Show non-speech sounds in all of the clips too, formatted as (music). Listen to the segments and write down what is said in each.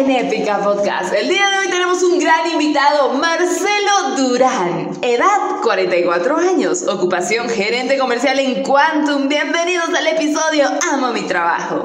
en Épica Podcast. El día de hoy tenemos un gran invitado, Marcelo Durán. Edad 44 años, ocupación gerente comercial en Quantum. Bienvenidos al episodio Amo mi trabajo.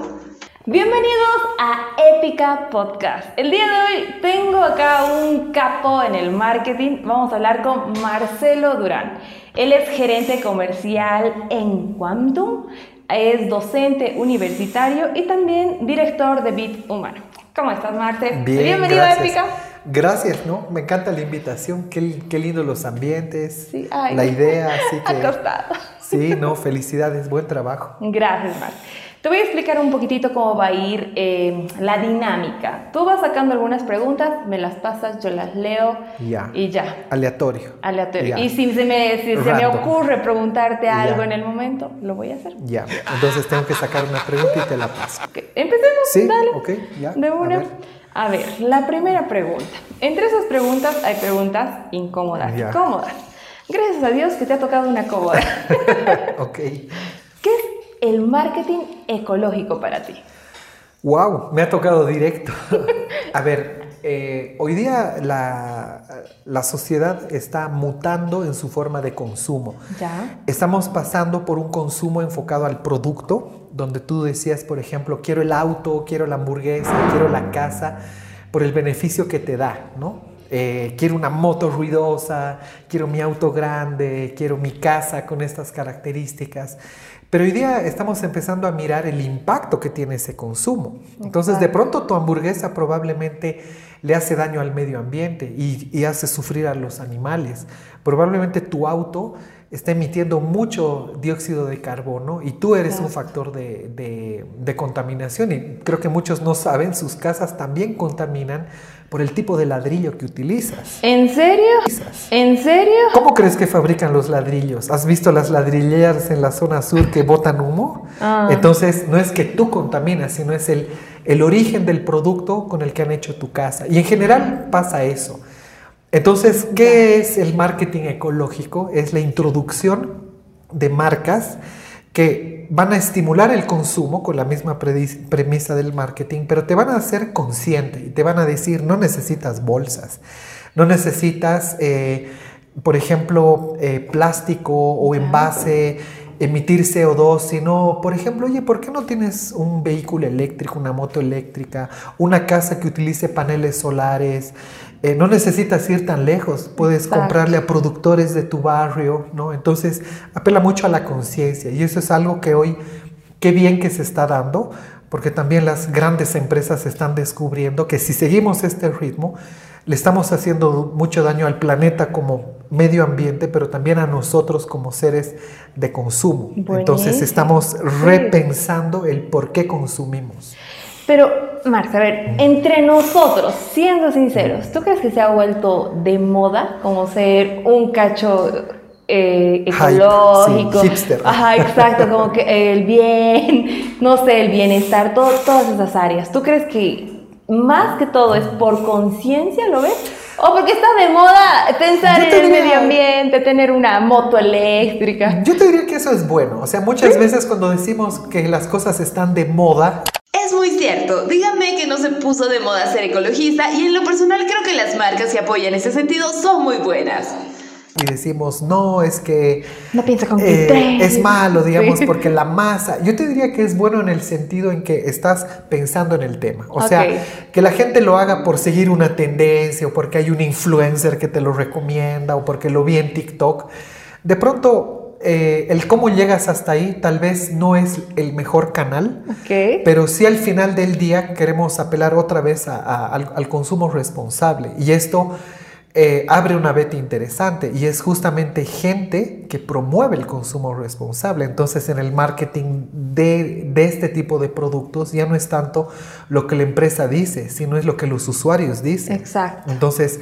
Bienvenidos a Épica Podcast. El día de hoy tengo acá un capo en el marketing. Vamos a hablar con Marcelo Durán. Él es gerente comercial en Quantum es docente universitario y también director de Bit Humano. ¿Cómo estás, Marte? Bienvenido a Épica. Gracias, ¿no? Me encanta la invitación, qué, qué lindo los ambientes, sí, la idea, así (laughs) que... Sí, no, felicidades, buen trabajo. Gracias, Marte. Te voy a explicar un poquitito cómo va a ir eh, la dinámica. Tú vas sacando algunas preguntas, me las pasas, yo las leo y ya. Aleatorio. Aleatorio. Y si se me, si se me ocurre preguntarte algo en el momento, lo voy a hacer. Ya. Entonces tengo que sacar una pregunta y te la paso. Empecemos. Sí, dale. ok, ya. De una. A ver. la primera pregunta. Entre esas preguntas hay preguntas incómodas. Cómodas. Gracias a Dios que te ha tocado una cómoda. (laughs) ok. ¿Qué es el marketing ecológico para ti? ¡Wow! Me ha tocado directo. (laughs) A ver, eh, hoy día la, la, sociedad está mutando en su forma de consumo. ¿Ya? Estamos pasando por un consumo enfocado al producto, donde tú decías, por ejemplo, quiero el auto, quiero la hamburguesa, quiero la casa, por el beneficio que te da, ¿no? Eh, quiero una moto ruidosa, quiero mi auto grande, quiero mi casa con estas características. Pero hoy día estamos empezando a mirar el impacto que tiene ese consumo. Entonces, de pronto tu hamburguesa probablemente le hace daño al medio ambiente y, hace sufrir a los animales. Probablemente tu auto está emitiendo mucho dióxido de carbono y tú eres un factor de, de, contaminación. Y creo que muchos no saben, sus casas también contaminan por el tipo de ladrillo que utilizas. ¿En serio? ¿En serio? ¿Cómo crees que fabrican los ladrillos? ¿Has visto las ladrilleras en la zona sur que botan humo? Ah. Entonces, no es que tú contaminas, sino es el, el origen del producto con el que han hecho tu casa. Y en general pasa eso. Entonces, ¿qué es el marketing ecológico? Es la introducción de marcas que van a estimular el consumo con la misma premisa del marketing, pero te van a hacer consciente y te van a decir, no necesitas bolsas, no necesitas, eh, por ejemplo, eh, plástico o envase, emitir CO2, sino, por ejemplo, oye, ¿por qué no tienes un vehículo eléctrico, una moto eléctrica, una casa que utilice paneles solares? Eh, no necesitas ir tan lejos, puedes comprarle a productores de tu barrio, ¿no? Entonces, apela mucho a la conciencia y eso es algo que hoy, qué bien que se está dando, porque también las grandes empresas están descubriendo que si seguimos este ritmo, le estamos haciendo mucho daño al planeta como medio ambiente, pero también a nosotros como seres de consumo. Entonces estamos repensando el por qué consumimos. Pero, Marta, a ver, entre nosotros, siendo sinceros, ¿tú crees que se ha vuelto de moda como ser un cacho eh, ecológico? hipster. Ajá, exacto, como que el bien, no sé, el bienestar, todas esas áreas. ¿Tú crees que más que todo es por conciencia, lo ves? O porque está de moda pensar en el medio ambiente, tener una moto eléctrica. Yo te diría que eso es bueno. O sea, muchas veces cuando decimos que las cosas están de moda, es muy cierto, dígame que no se puso de moda ser ecologista y en lo personal creo que las marcas que apoyan ese sentido son muy buenas. Y decimos, no, es que no piensa con eh, es malo, digamos, porque la masa, yo te diría que es bueno en el sentido en que estás pensando en el tema. O sea, que la gente lo haga por seguir una tendencia o porque hay un influencer que te lo recomienda o porque lo vi en TikTok. De pronto eh, el cómo llegas hasta ahí tal vez no es el mejor canal, pero sí al final del día queremos apelar otra vez al, consumo responsable. Y esto eh, abre una beta interesante y es justamente gente que promueve el consumo responsable. Entonces en el marketing de, de, este tipo de productos ya no es tanto lo que la empresa dice, sino es lo que los usuarios dicen. Exacto. Entonces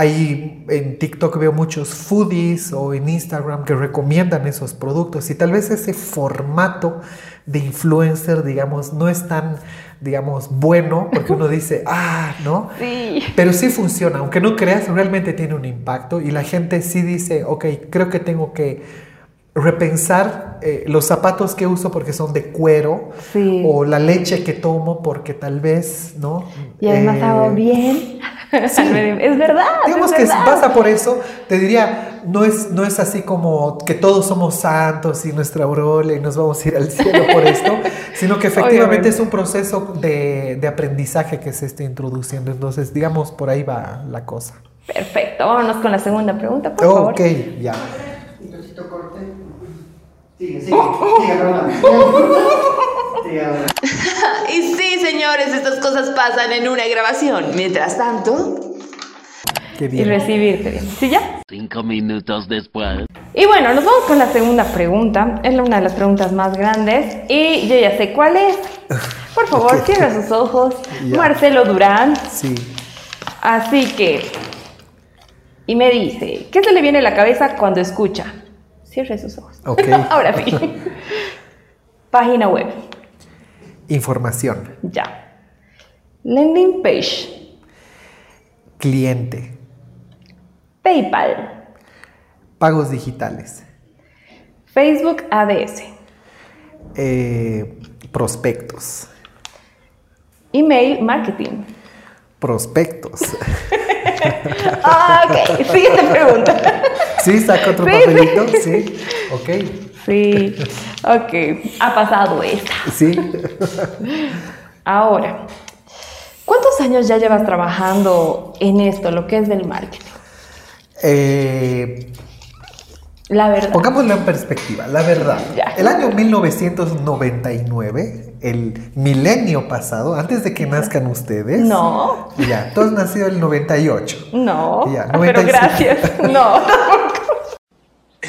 Ahí en TikTok veo muchos foodies o en Instagram que recomiendan esos productos y tal vez ese formato de influencer, digamos, no es tan, digamos, bueno porque uno dice, (laughs) ah, ¿no? Sí. Pero sí funciona, aunque no creas, realmente tiene un impacto y la gente sí dice, ok, creo que tengo que repensar eh, los zapatos que uso porque son de cuero Sí. o la leche que tomo porque tal vez, ¿no? Y además Eh, hago bien. Es verdad. Digamos es que verdad. pasa por eso, te diría, no es, no es así como que todos somos santos y nuestra aureola y nos vamos a ir al cielo por esto, sino que efectivamente Obviamente. es un proceso de, de aprendizaje que se está introduciendo. Entonces, digamos, por ahí va la cosa. Perfecto. Vámonos con la segunda pregunta, por Oh, favor. ok, ya. Un besito corte. Sigue, sigue. Sigue (laughs) Y sí, señores, estas cosas pasan en una grabación. Mientras tanto, Qué Y bien. recibirte bien. ¿Sí ya? Cinco minutos después. Y bueno, nos vamos con la segunda pregunta. Es una de las preguntas más grandes. Y yo ya sé cuál es. Por favor, Ok. cierra sus ojos. (laughs) Ya. Marcelo Durán. Sí. Así que. Y me dice, ¿qué se le viene a la cabeza cuando escucha? Cierre sus ojos. Ok. (laughs) Ahora sí. Página web. Información. Ya. Landing page. Cliente. PayPal. Pagos digitales. Facebook ADS. eh, prospectos. Email marketing. Prospectos. (laughs) Ah, ok. Siguiente pregunta. Sí, saca otro (laughs) papelito. Sí. Ok. Sí. Ok. Ha pasado esta. Sí. Ahora, ¿cuántos años ya llevas trabajando en esto, lo que es del marketing? Eh, La verdad. pongámoslo en perspectiva, la verdad. Ya. El año 1999, el milenio pasado, antes de que nazcan ustedes. No. Ya, tú has nacido el 98. No. Ya, Ah, pero 97. gracias. No. (laughs)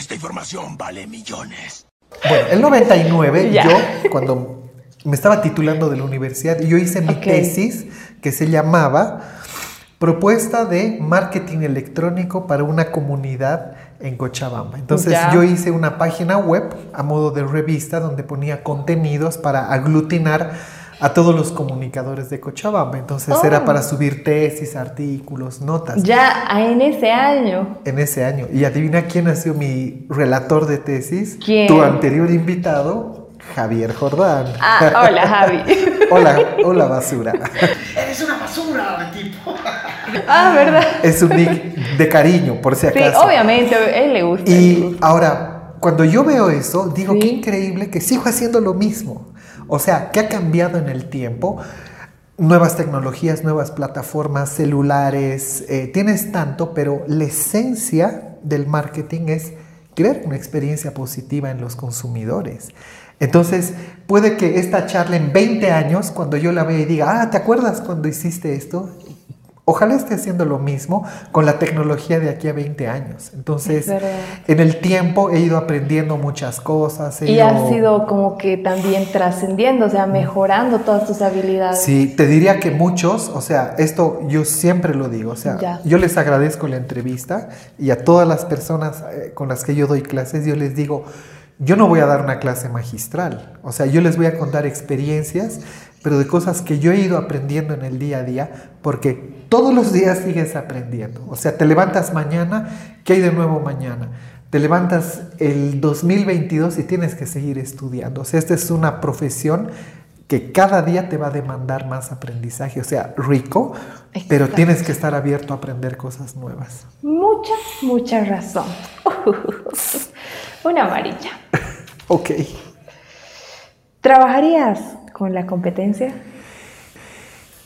Esta información vale millones. Bueno, el 99, (laughs) Ya. yo, cuando me estaba titulando de la universidad, yo hice mi tesis que se llamaba Propuesta de Marketing Electrónico para una comunidad en Cochabamba. Entonces yo hice una página web a modo de revista donde ponía contenidos para aglutinar a todos los comunicadores de Cochabamba. Entonces Oh. era para subir tesis, artículos, notas. Ya en ese año. En ese año. Y adivina quién ha sido mi relator de tesis. ¿Quién? Tu anterior invitado, Javier Jordán. Ah, hola Javi. (laughs) hola, hola basura. Eres una basura, tipo. Ah, ¿verdad? es un nick de cariño, por si Sí, acaso. obviamente, a él le gusta. Y gusta. ahora, cuando yo veo eso, digo, Sí. qué increíble que sigo haciendo lo mismo. O sea, ¿qué ha cambiado en el tiempo? Nuevas tecnologías, nuevas plataformas, celulares, eh, tienes tanto, pero la esencia del marketing es crear una experiencia positiva en los consumidores. Entonces, puede que esta charla en 20 años, cuando yo la vea y diga, ah, ¿te acuerdas cuando hiciste esto? Ojalá esté haciendo lo mismo con la tecnología de aquí a 20 años. Entonces, en el tiempo he ido aprendiendo muchas cosas. he Y ido- has sido como que también trascendiendo, o sea, mejorando todas tus habilidades. Sí, te diría que muchos, o sea, esto yo siempre lo digo, o sea, Ya. yo les agradezco la entrevista y a todas las personas eh, con las que yo doy clases, yo les digo, yo no voy a dar una clase magistral, o sea, yo les voy a contar experiencias, pero de cosas que yo he ido aprendiendo en el día a día, porque todos los días sigues aprendiendo, o sea, te levantas mañana, ¿qué hay de nuevo mañana? Te levantas el 2022 y tienes que seguir estudiando, o sea, esta es una profesión que cada día te va a demandar más aprendizaje, o sea, rico, pero tienes que estar abierto a aprender cosas nuevas. Mucha, mucha razón. Una amarilla. (laughs) Ok. ¿Trabajarías con la competencia?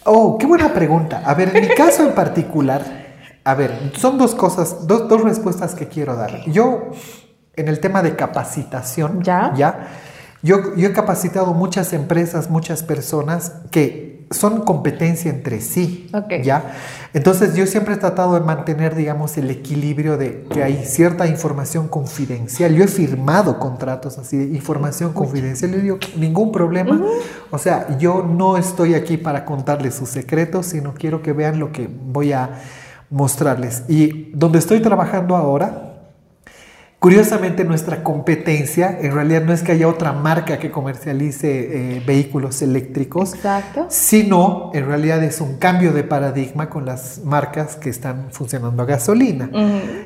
Oh, qué buena pregunta. A ver, en mi caso en particular, a ver, son dos cosas, dos, dos respuestas que quiero dar. Yo, en el tema de capacitación, ¿Ya? ya yo, yo he capacitado muchas empresas, muchas personas que son competencia entre sí, Ok. ¿ya? Entonces yo siempre he tratado de mantener, digamos, el equilibrio de que hay cierta información confidencial. Yo he firmado contratos así de información confidencial. Yo digo, ningún problema. O sea, yo no estoy aquí para contarles sus secretos, sino quiero que vean lo que voy a mostrarles. Y donde estoy trabajando ahora, Curiosamente, nuestra competencia en realidad no es que haya otra marca que comercialice eh, vehículos eléctricos, Exacto. sino en realidad es un cambio de paradigma con las marcas que están funcionando a gasolina.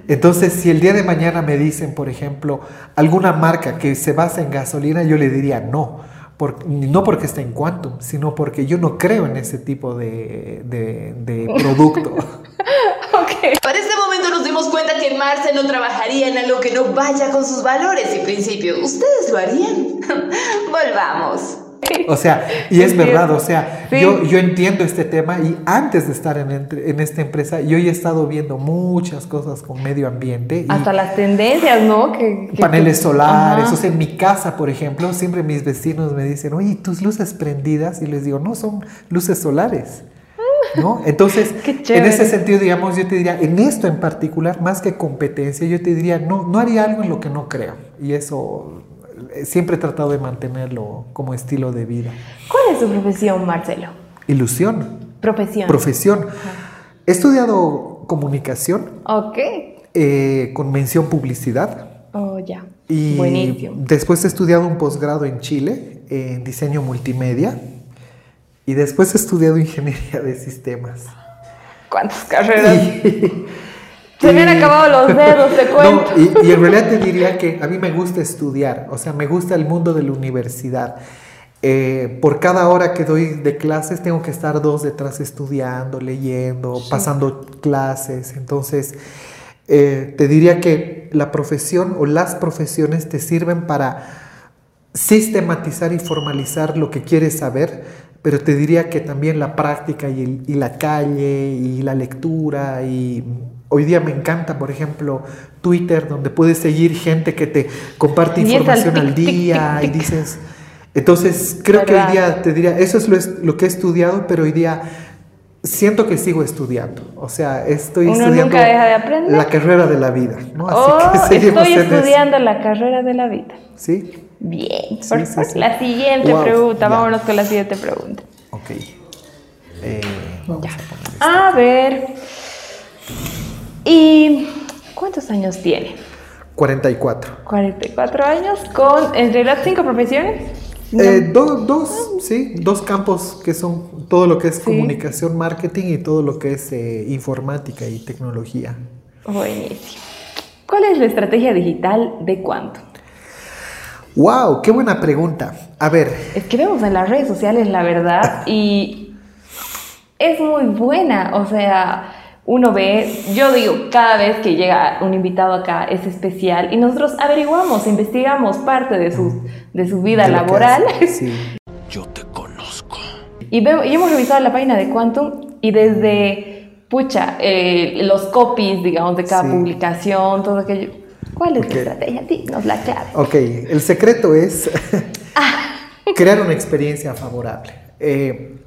Entonces, si el día de mañana me dicen, por ejemplo, alguna marca que se basa en gasolina, yo le diría no. Por- no porque esté en Quantum, sino porque yo no creo en ese tipo de, de- de (laughs) producto. (laughs) Para este momento nos dimos cuenta que Marce no trabajaría en algo que no vaya con sus valores y principios. ¿Ustedes lo harían? (laughs) Volvamos. O sea, y es Es verdad, o sea, Sí. yo, yo entiendo este tema y antes de estar en, entre- en esta empresa, yo he estado viendo muchas cosas con medio ambiente. Y Hasta las tendencias, ¿no? Que, que- paneles solares, Ajá. o sea, en mi casa, por ejemplo, siempre mis vecinos me dicen, oye, tus luces prendidas, y les digo, no, son luces solares. ¿No? Entonces, (laughs) en ese sentido, digamos, yo te diría, en esto en particular, más que competencia, yo te diría, no, no haría algo en lo que no creo. Y eso eh, siempre he tratado de mantenerlo como estilo de vida. ¿Cuál es tu profesión, Marcelo? Ilusión, Profesión. profesión. He estudiado comunicación ok. eh, con mención publicidad. Oh, ya. Y Buenísimo. después he estudiado un posgrado en Chile en diseño multimedia. Y después he estudiado ingeniería de sistemas. ¿Cuántas carreras? Y- Se me han y- acabado los dedos, te (laughs) cuento. No, y, y en realidad te diría que a mí me gusta estudiar, o sea, me gusta el mundo de la universidad. Eh, por cada hora que doy de clases tengo que estar dos detrás estudiando, leyendo, pasando clases. Entonces, eh, te diría que la profesión o las profesiones te sirven para sistematizar y formalizar lo que quieres saber, pero te diría que también la práctica y, el- y la calle y la lectura y hoy día me encanta, por ejemplo, Twitter, donde puedes seguir gente que te comparte información al tic, tic, día tic, y dices, entonces creo que hoy día te diría, eso es lo, lo que he estudiado, pero hoy día siento que sigo estudiando, o sea, estoy Uno estudiando nunca deja de aprender. la carrera de la vida, ¿no? Así oh, (laughs) que estoy en eso. estudiando la carrera de la vida. ¿Sí? Bien. Sí, perfecto. sí, sí. La siguiente Wow, pregunta. ya. Vámonos con la siguiente pregunta. Ok. Eh, vamos Ya. a. A ver. ¿Y cuántos años tiene? 44. 44 años con entre las cinco profesiones. Eh, do- dos, sí, dos campos que son todo lo que es comunicación, marketing y todo lo que es eh, informática y tecnología. Buenísimo. ¿Cuál es la estrategia digital de cuánto? ¡Wow! ¡Qué buena pregunta! A ver, Es que vemos en las redes sociales la verdad y es muy buena. O sea, uno ve, yo digo, cada vez que llega un invitado acá es especial y nosotros averiguamos, investigamos parte de su, de su vida de laboral Sí. (laughs) Yo te conozco. y, vemos, y hemos revisado la página de Quantum y desde, pucha, eh, los copies, digamos, de cada Sí. publicación, todo aquello. ¿Cuál es Ok. la estrategia? Dinos la clave. Ok, el secreto es (laughs) (laughs) crear una experiencia favorable. Eh,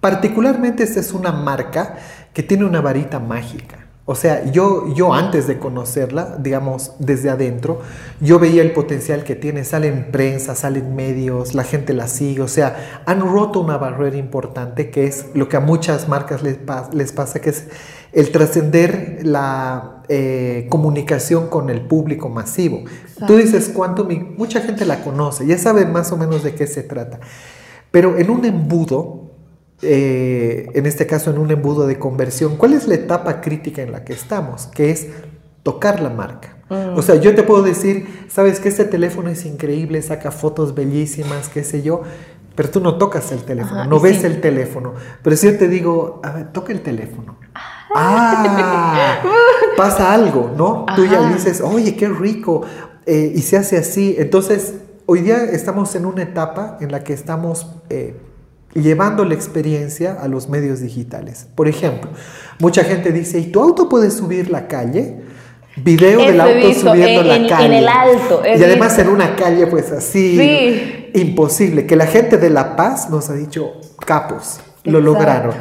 particularmente esta es una marca que tiene una varita mágica. O sea, yo, yo antes de conocerla, digamos, desde adentro, yo veía el potencial que tiene. Sale en prensa, sale en medios, la gente la sigue. O sea, han roto una barrera importante que es lo que a muchas marcas les, pa- les pasa, que es el trascender la eh, comunicación con el público masivo. Tú dices y mucha gente la conoce, ya saben más o menos de qué se trata. Pero en un embudo, eh, en este caso en un embudo de conversión, ¿cuál es la etapa crítica en la que estamos? Que es tocar la marca. O sea, yo te puedo decir, sabes que este teléfono es increíble, saca fotos bellísimas, qué sé yo, pero tú no tocas el teléfono, Ajá, no ves sí. el teléfono. Pero si yo te digo, a ver, toca el teléfono. Ah, (laughs) pasa algo, ¿no? Tú ya dices, oye, qué rico, eh, y se hace así. Entonces, hoy día estamos en una etapa en la que estamos eh, llevando la experiencia a los medios digitales. Por ejemplo, mucha gente dice, ¿y tu auto puede subir la calle? Video del Eso auto visto, subiendo en- la en- en calle. el alto, Y además visto. en una calle, pues así, Sí. imposible. Que la gente de La Paz nos ha dicho, capos, lo lograron.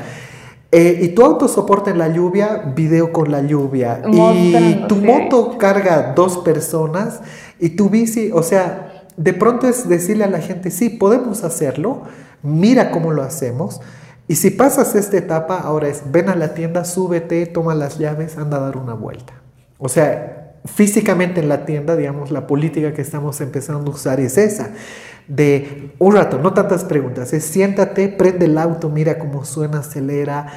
Eh, y tu auto soporta en la lluvia, video con la lluvia. y tu moto carga dos personas y tu bici, o sea, de pronto es decirle a la gente, sí, podemos hacerlo, mira cómo lo hacemos. Y si pasas esta etapa, ahora es, ven a la tienda, súbete, toma las llaves, anda a dar una vuelta. O sea, físicamente en la tienda, digamos, la política que estamos empezando a usar es esa. De un rato, no tantas preguntas, es siéntate, prende el auto, mira cómo suena, acelera,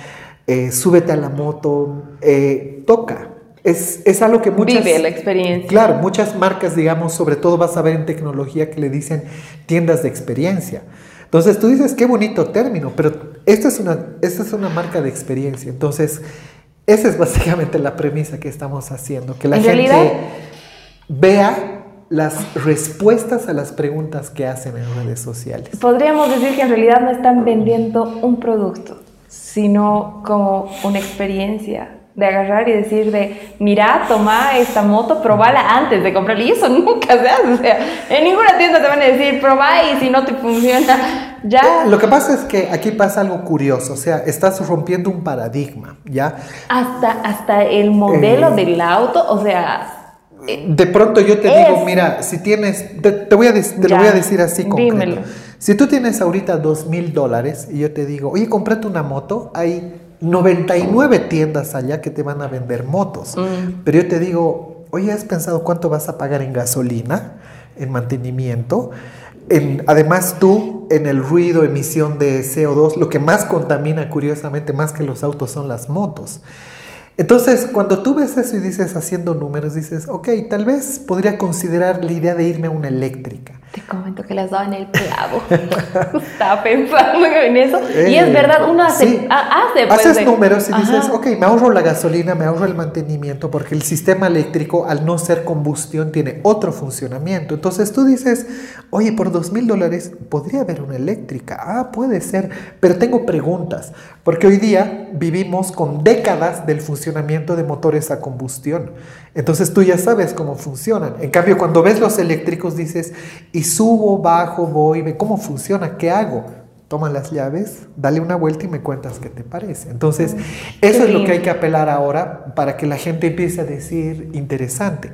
eh, súbete a la moto, eh, toca. Es, es, algo que muchas... Vive la experiencia. Claro, muchas marcas, digamos, sobre todo vas a ver en tecnología que le dicen tiendas de experiencia. Entonces tú dices, qué bonito término, pero esta es una, esta es una marca de experiencia. Entonces, esa es básicamente la premisa que estamos haciendo, que la gente vea las respuestas a las preguntas que hacen en redes sociales. Podríamos decir que en realidad no están vendiendo un producto, sino como una experiencia de agarrar y decir de, mira, toma esta moto, probala antes de comprarla. Y eso (laughs) nunca se hace. O sea, en ninguna tienda te van a decir, probá y si no te funciona, (laughs) ya. Eh, lo que pasa es que aquí pasa algo curioso. O sea, estás rompiendo un paradigma, ¿ya? Hasta, hasta el modelo eh, del auto, o sea... Eh, de pronto yo te digo, mira, si tienes, te, voy a, te lo voy a decir así concreto. Dímelo. Si tú tienes ahorita dos mil dólares y yo te digo, oye, cómprate una moto, hay 99 tiendas allá que te van a vender motos. Mm. Pero yo te digo, oye, ¿has pensado cuánto vas a pagar en gasolina, en mantenimiento? En, además tú, en el ruido, emisión de CO2, lo que más contamina, curiosamente, más que los autos, son las motos. Entonces, cuando tú ves eso y dices haciendo números, dices, ok, tal vez podría considerar la idea de irme a una eléctrica. Te comento que las dado en el clavo. (laughs) Estaba pensando en eso. y es eh, verdad, uno hace. hace pues, Haces números y dices, ok, me ahorro la gasolina, me ahorro el mantenimiento, porque el sistema eléctrico, al no ser combustión, tiene otro funcionamiento. Entonces tú dices, oye, por dos mil dólares podría haber una eléctrica. Ah, puede ser. Pero tengo preguntas, porque hoy día vivimos con décadas del funcionamiento de motores a combustión. Entonces tú ya sabes cómo funcionan. En cambio, cuando ves los eléctricos dices, y subo, bajo, voy, ve cómo funciona, ¿qué hago? Toma las llaves, dale una vuelta y me cuentas qué te parece. Entonces, eso es lo que hay que apelar ahora para que la gente empiece a decir interesante.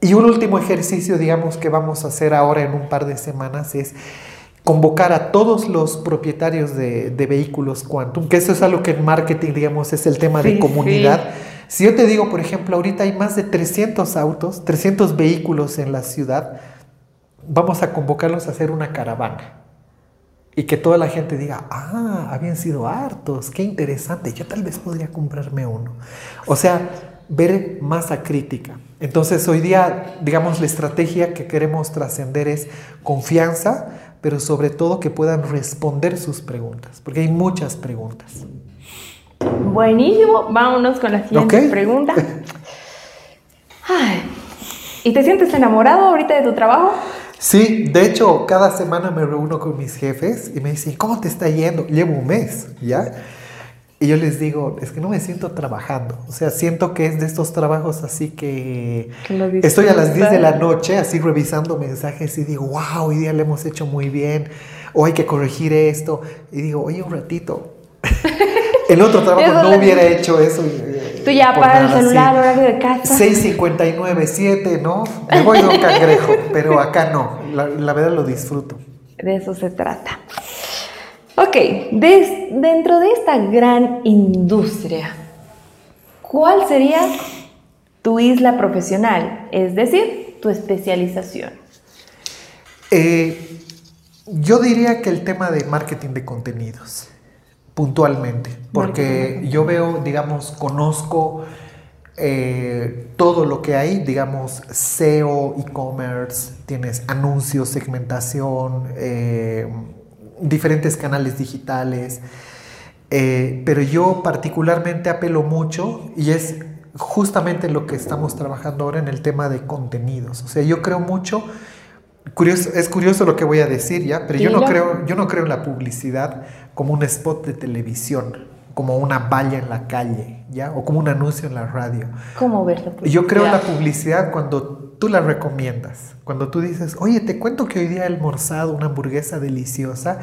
Y un último ejercicio, digamos, que vamos a hacer ahora en un par de semanas es convocar a todos los propietarios de, vehículos Quantum, que eso es algo que en marketing, digamos, es el tema de comunidad. Si yo te digo, por ejemplo, ahorita hay más de 300 autos, 300 vehículos en la ciudad, vamos a convocarlos a hacer una caravana. Y que toda la gente diga, ah, habían sido hartos, qué interesante, yo tal vez podría comprarme uno. O sea, ver masa crítica. Entonces hoy día, digamos, la estrategia que queremos trascender es confianza, pero sobre todo que puedan responder sus preguntas, porque hay muchas preguntas. Buenísimo, vámonos con la siguiente pregunta. (laughs) ¿Y te sientes enamorado ahorita de tu trabajo? Sí, de hecho, cada semana me reúno con mis jefes y me dicen, ¿cómo te está yendo? Llevo un mes, ¿ya? Y yo les digo, es que no me siento trabajando. O sea, siento que es de estos trabajos así que, estoy a las 10 de la noche así revisando mensajes y digo, wow, hoy día le hemos hecho muy bien, o hay que corregir esto. Y digo, oye, un ratito. (laughs) El otro trabajo no hubiera hecho eso. Eh, Tú ya apagas el celular, horario de casa. 6.59, 7, ¿no? Me voy de un cangrejo, (laughs) pero acá no. La, verdad lo disfruto. De eso se trata. Ok, dentro de esta gran industria, ¿cuál sería tu isla profesional? Es decir, tu especialización. Eh, yo diría que el tema de marketing de contenidos puntualmente, porque yo veo, digamos, conozco eh, todo lo que hay, digamos, SEO, e-commerce, tienes anuncios, segmentación, eh, diferentes canales digitales, eh, pero yo particularmente apelo mucho y es justamente lo que estamos trabajando ahora en el tema de contenidos. O sea, yo creo mucho Curioso, es curioso lo que voy a decir ya, pero yo no, creo, yo no creo en la publicidad como un spot de televisión, como una valla en la calle, ¿ya? O como un anuncio en la radio. ¿Cómo ver la publicidad? Yo creo en la publicidad cuando tú la recomiendas, cuando tú dices, oye, te cuento que hoy día he almorzado una hamburguesa deliciosa.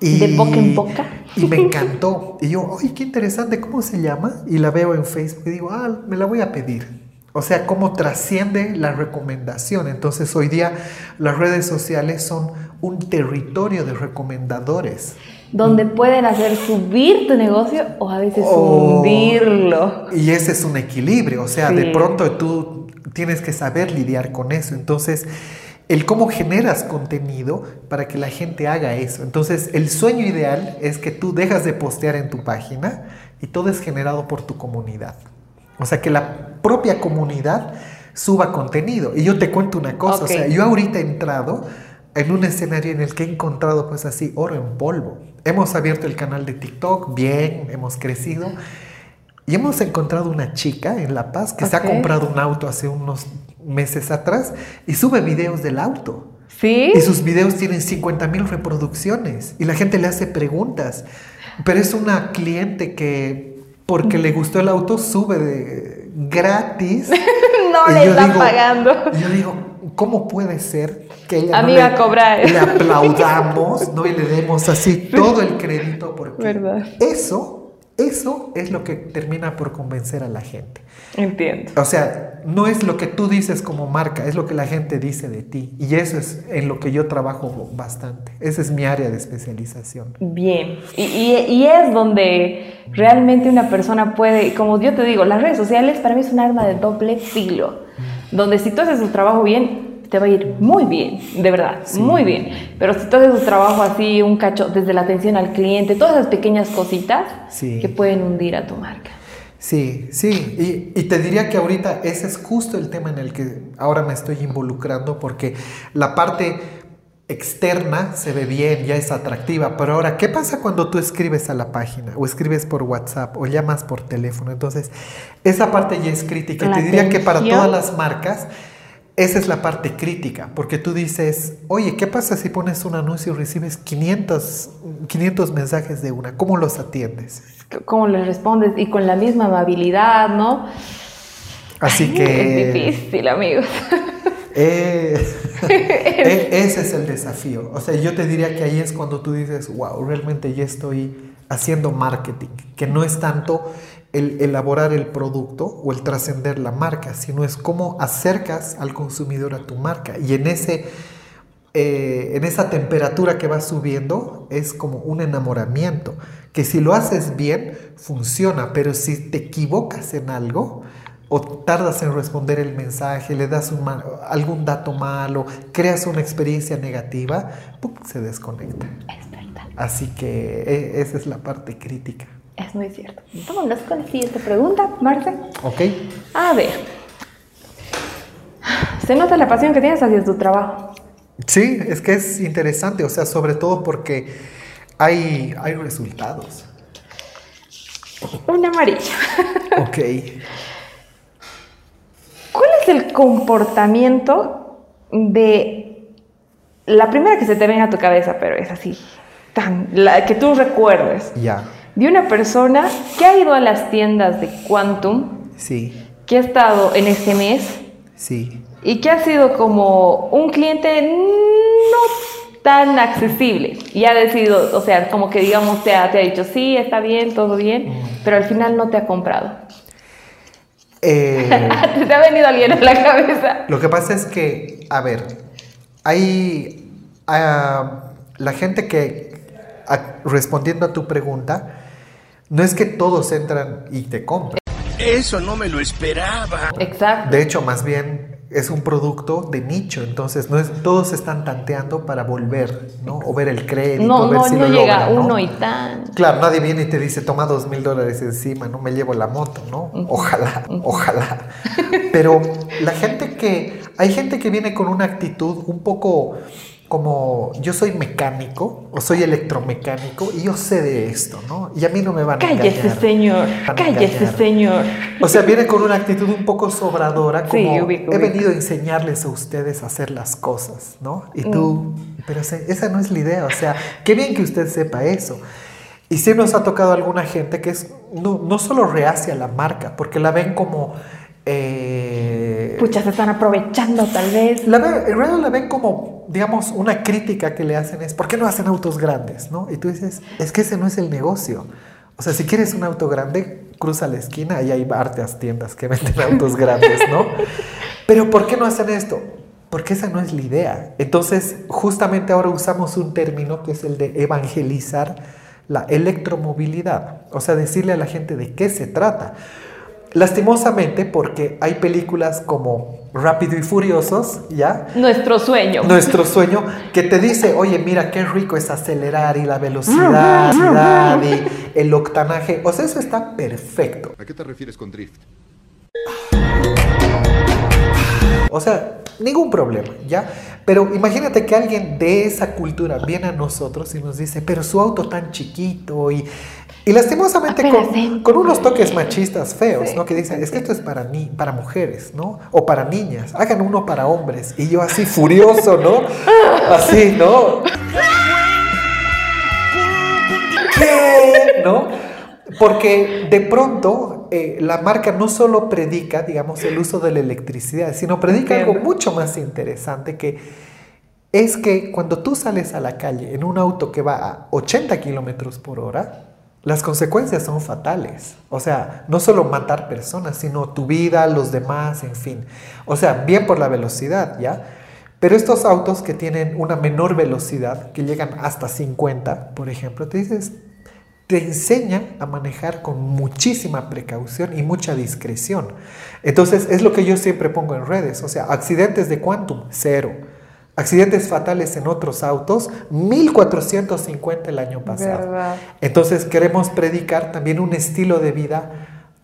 Y, de boca en boca. Y me encantó. Y yo, oye, qué interesante, ¿cómo se llama? Y la veo en Facebook y digo, ah, me la voy a pedir. O sea, cómo trasciende la recomendación. Entonces hoy día las redes sociales son un territorio de recomendadores. Donde pueden hacer subir tu negocio o a veces Oh. hundirlo. Y ese es un equilibrio, o sea, Sí. de pronto tú tienes que saber lidiar con eso. Entonces, el cómo generas contenido para que la gente haga eso. Entonces, el sueño ideal es que tú dejas de postear en tu página y todo es generado por tu comunidad. O sea, que la propia comunidad suba contenido. Y yo te cuento una cosa, Ok. o sea, yo ahorita he entrado en un escenario en el que he encontrado pues así oro en polvo. Hemos abierto el canal de TikTok, bien, hemos crecido. Y hemos encontrado una chica en La Paz que se ha comprado un auto hace unos meses atrás y sube videos del auto. ¿Sí? Y sus videos tienen 50 mil reproducciones y la gente le hace preguntas. Pero es una cliente que, porque le gustó el auto, sube de gratis. (laughs) no le yo está digo- pagando. Yo digo, ¿cómo puede ser que ella Amiga, no le aplaudamos ¿no? y le demos así (laughs) todo el crédito? Porque Verdad. eso, eso es lo que termina por convencer a la gente. Entiendo. O sea, no es lo que tú dices como marca, es lo que la gente dice de ti. Y eso es en lo que yo trabajo bastante. Esa es mi área de especialización. Bien. Y, y- y es donde realmente una persona puede, como yo te digo, las redes sociales para mí es un arma de doble filo. Donde si tú haces tu trabajo bien, te va a ir muy bien, de verdad, muy bien. Pero si tú haces tu trabajo así, un cacho, desde la atención al cliente, todas esas pequeñas cositas Sí. que pueden hundir a tu marca. Sí, sí, y, y te diría que ahorita ese es justo el tema en el que ahora me estoy involucrando porque la parte externa se ve bien, ya es atractiva, pero ahora, ¿qué pasa cuando tú escribes a la página o escribes por WhatsApp o llamas por teléfono? Entonces, esa parte ya es crítica. Y La te diría que para todas las marcas, esa es la parte crítica, porque tú dices, oye, ¿qué pasa si pones un anuncio y recibes 500, 500 mensajes de una? ¿Cómo los atiendes? ¿Cómo le respondes? Y con la misma amabilidad, ¿no? Así que... Es difícil, amigos. (laughs) Eh, e- ese es el desafío. O sea, yo te diría que ahí es cuando tú dices, wow, realmente ya estoy haciendo marketing, que no es tanto el elaborar el producto o el trascender la marca, sino es cómo acercas al consumidor a tu marca. Y en ese... eh, en esa temperatura que va subiendo es como un enamoramiento, que si lo haces bien funciona, pero si te equivocas en algo o tardas en responder el mensaje, le das un algún dato malo, creas una experiencia negativa, ¡pum! se desconecta. Es verdad. Así que e- esa es la parte crítica. Es muy cierto. Vámonos con la siguiente pregunta, Marce. ¿Ok? A ver. Se nota la pasión que tienes hacia tu trabajo. Sí, es que es interesante, o sea, sobre todo porque hay, hay resultados. Una amarilla. Ok. ¿Cuál es el comportamiento de la primera que se te venga a tu cabeza, pero es así, tan, la que tú recuerdes, Ya, de una persona que ha ido a las tiendas de Quantum, sí, que ha estado en este mes sí. y que ha sido como un cliente no tan accesible y ha decidido, o sea, como que digamos te ha, te ha dicho sí, está bien, todo bien, pero al final no te ha comprado. Eh, (laughs) ¿Te ha venido alguien a la cabeza? Lo que pasa es que, a ver, hay ah, la gente que, a- respondiendo a tu pregunta, no es que todos entran y te compran. Eso no me lo esperaba. Exacto. De hecho, más bien es un producto de nicho, entonces no es, todos están tanteando para volver, ¿no? O ver el crédito, No, ver no, si no lo llega logran, ¿no? uno y tan. Claro, nadie viene y te dice, toma dos mil dólares encima, no me llevo la moto, ¿no? Ojalá, ojalá. Pero la gente que, hay gente que viene con una actitud un poco como, yo soy mecánico o soy electromecánico y yo sé de esto, ¿no? Y a mí no me van a Cállese, engañar. señor. A Cállese, engañar. señor. O sea, viene con una actitud un poco sobradora, Sí, como ubico, he venido a enseñarles a ustedes a hacer las cosas, ¿no? Y tú, pero se- esa no es la idea, o sea, qué bien que usted sepa eso. Y sí nos ha tocado alguna gente que es no, no solo reacia a la marca, porque la ven como... eh, Pucha, se están aprovechando tal vez. la ven- en realidad la ven como, digamos, una crítica que le hacen es, ¿por qué no hacen autos grandes? ¿no? Y tú dices, es que ese no es el negocio. O sea, si quieres un auto grande, cruza la esquina y hay hartas tiendas que venden (laughs) autos grandes, ¿no? Pero ¿por qué no hacen esto? Porque esa no es la idea. Entonces, justamente ahora usamos un término que es el de evangelizar la electromovilidad, o sea, decirle a la gente de qué se trata. Lastimosamente, porque hay películas como Rápido y Furiosos, ¿ya? Nuestro sueño. Nuestro sueño, (laughs) que te dice, oye, mira qué rico es acelerar y la velocidad y el octanaje. O sea, eso está perfecto. ¿A qué te refieres con drift? O sea, ningún problema, ¿ya? Pero imagínate que alguien de esa cultura viene a nosotros y nos dice, pero su auto tan chiquito y, y lastimosamente con, unos toques machistas feos, ¿no? Que dicen, es que esto es para, ni para mujeres, ¿no? O para niñas, hagan uno para hombres. Y yo así furioso, ¿no? (laughs) Así, ¿no? ¿Qué? ¿No? Porque de pronto eh, la marca no solo predica, digamos, el uso de la electricidad, sino predica algo mucho más interesante que es que cuando tú sales a la calle en un auto que va a 80 kilómetros por hora, las consecuencias son fatales. O sea, no solo matar personas, sino tu vida, los demás, en fin. O sea, bien por la velocidad, ¿ya? Pero estos autos que tienen una menor velocidad, que llegan hasta 50, por ejemplo, te dices, te enseñan a manejar con muchísima precaución y mucha discreción. Entonces, es lo que yo siempre pongo en redes. O sea, accidentes de quantum, cero. Accidentes fatales en otros autos, 1450 el año pasado. Verdad. Entonces, queremos predicar también un estilo de vida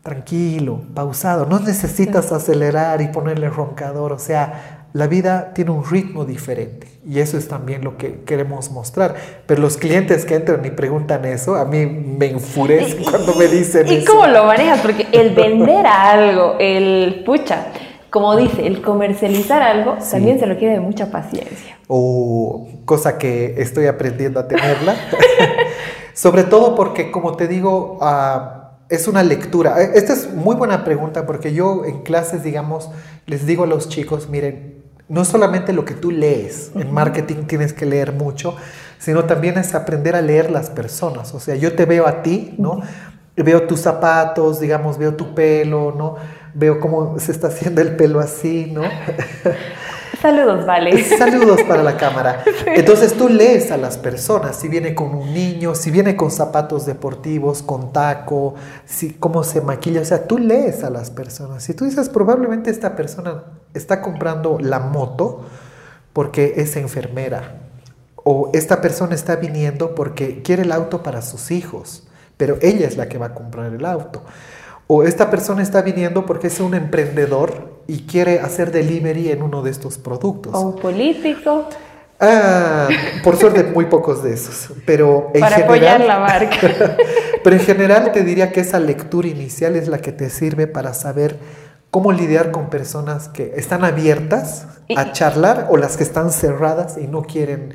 tranquilo, pausado. No necesitas acelerar y ponerle roncador. O sea, la vida tiene un ritmo diferente. Y eso es también lo que queremos mostrar. Pero los clientes que entran y preguntan eso, a mí me enfurece cuando me dicen ¿Y eso. cómo lo manejas? Porque el vender a algo, el pucha, como dice, el comercializar algo, Sí. también se requiere de mucha paciencia. o cosa que estoy aprendiendo a tenerla. (laughs) Sobre todo porque, como te digo, ah, es una lectura. Eh, Esta es muy buena pregunta porque yo en clases, digamos, les digo a los chicos, miren, no solamente lo que tú lees, en marketing tienes que leer mucho, sino también es aprender a leer las personas. O sea, yo te veo a ti, ¿no? Veo tus zapatos, digamos, veo tu pelo, ¿no? Veo cómo se está haciendo el pelo así, ¿no? (laughs) Saludos, Vale. Saludos para la cámara. (laughs) Entonces tú lees a las personas, si viene con un niño, si viene con zapatos deportivos, con taco, si cómo se maquilla, o sea, tú lees a las personas. Si tú dices, probablemente esta persona está comprando la moto porque es enfermera, o esta persona está viniendo porque quiere el auto para sus hijos, pero ella es la que va a comprar el auto. O esta persona está viniendo porque es un emprendedor y quiere hacer delivery en uno de estos productos. O un político, Ah, por suerte muy pocos de esos, pero en para general, apoyar la marca. (laughs) pero en general te diría que esa lectura inicial es la que te sirve para saber cómo lidiar con personas que están abiertas a charlar o las que están cerradas y no quieren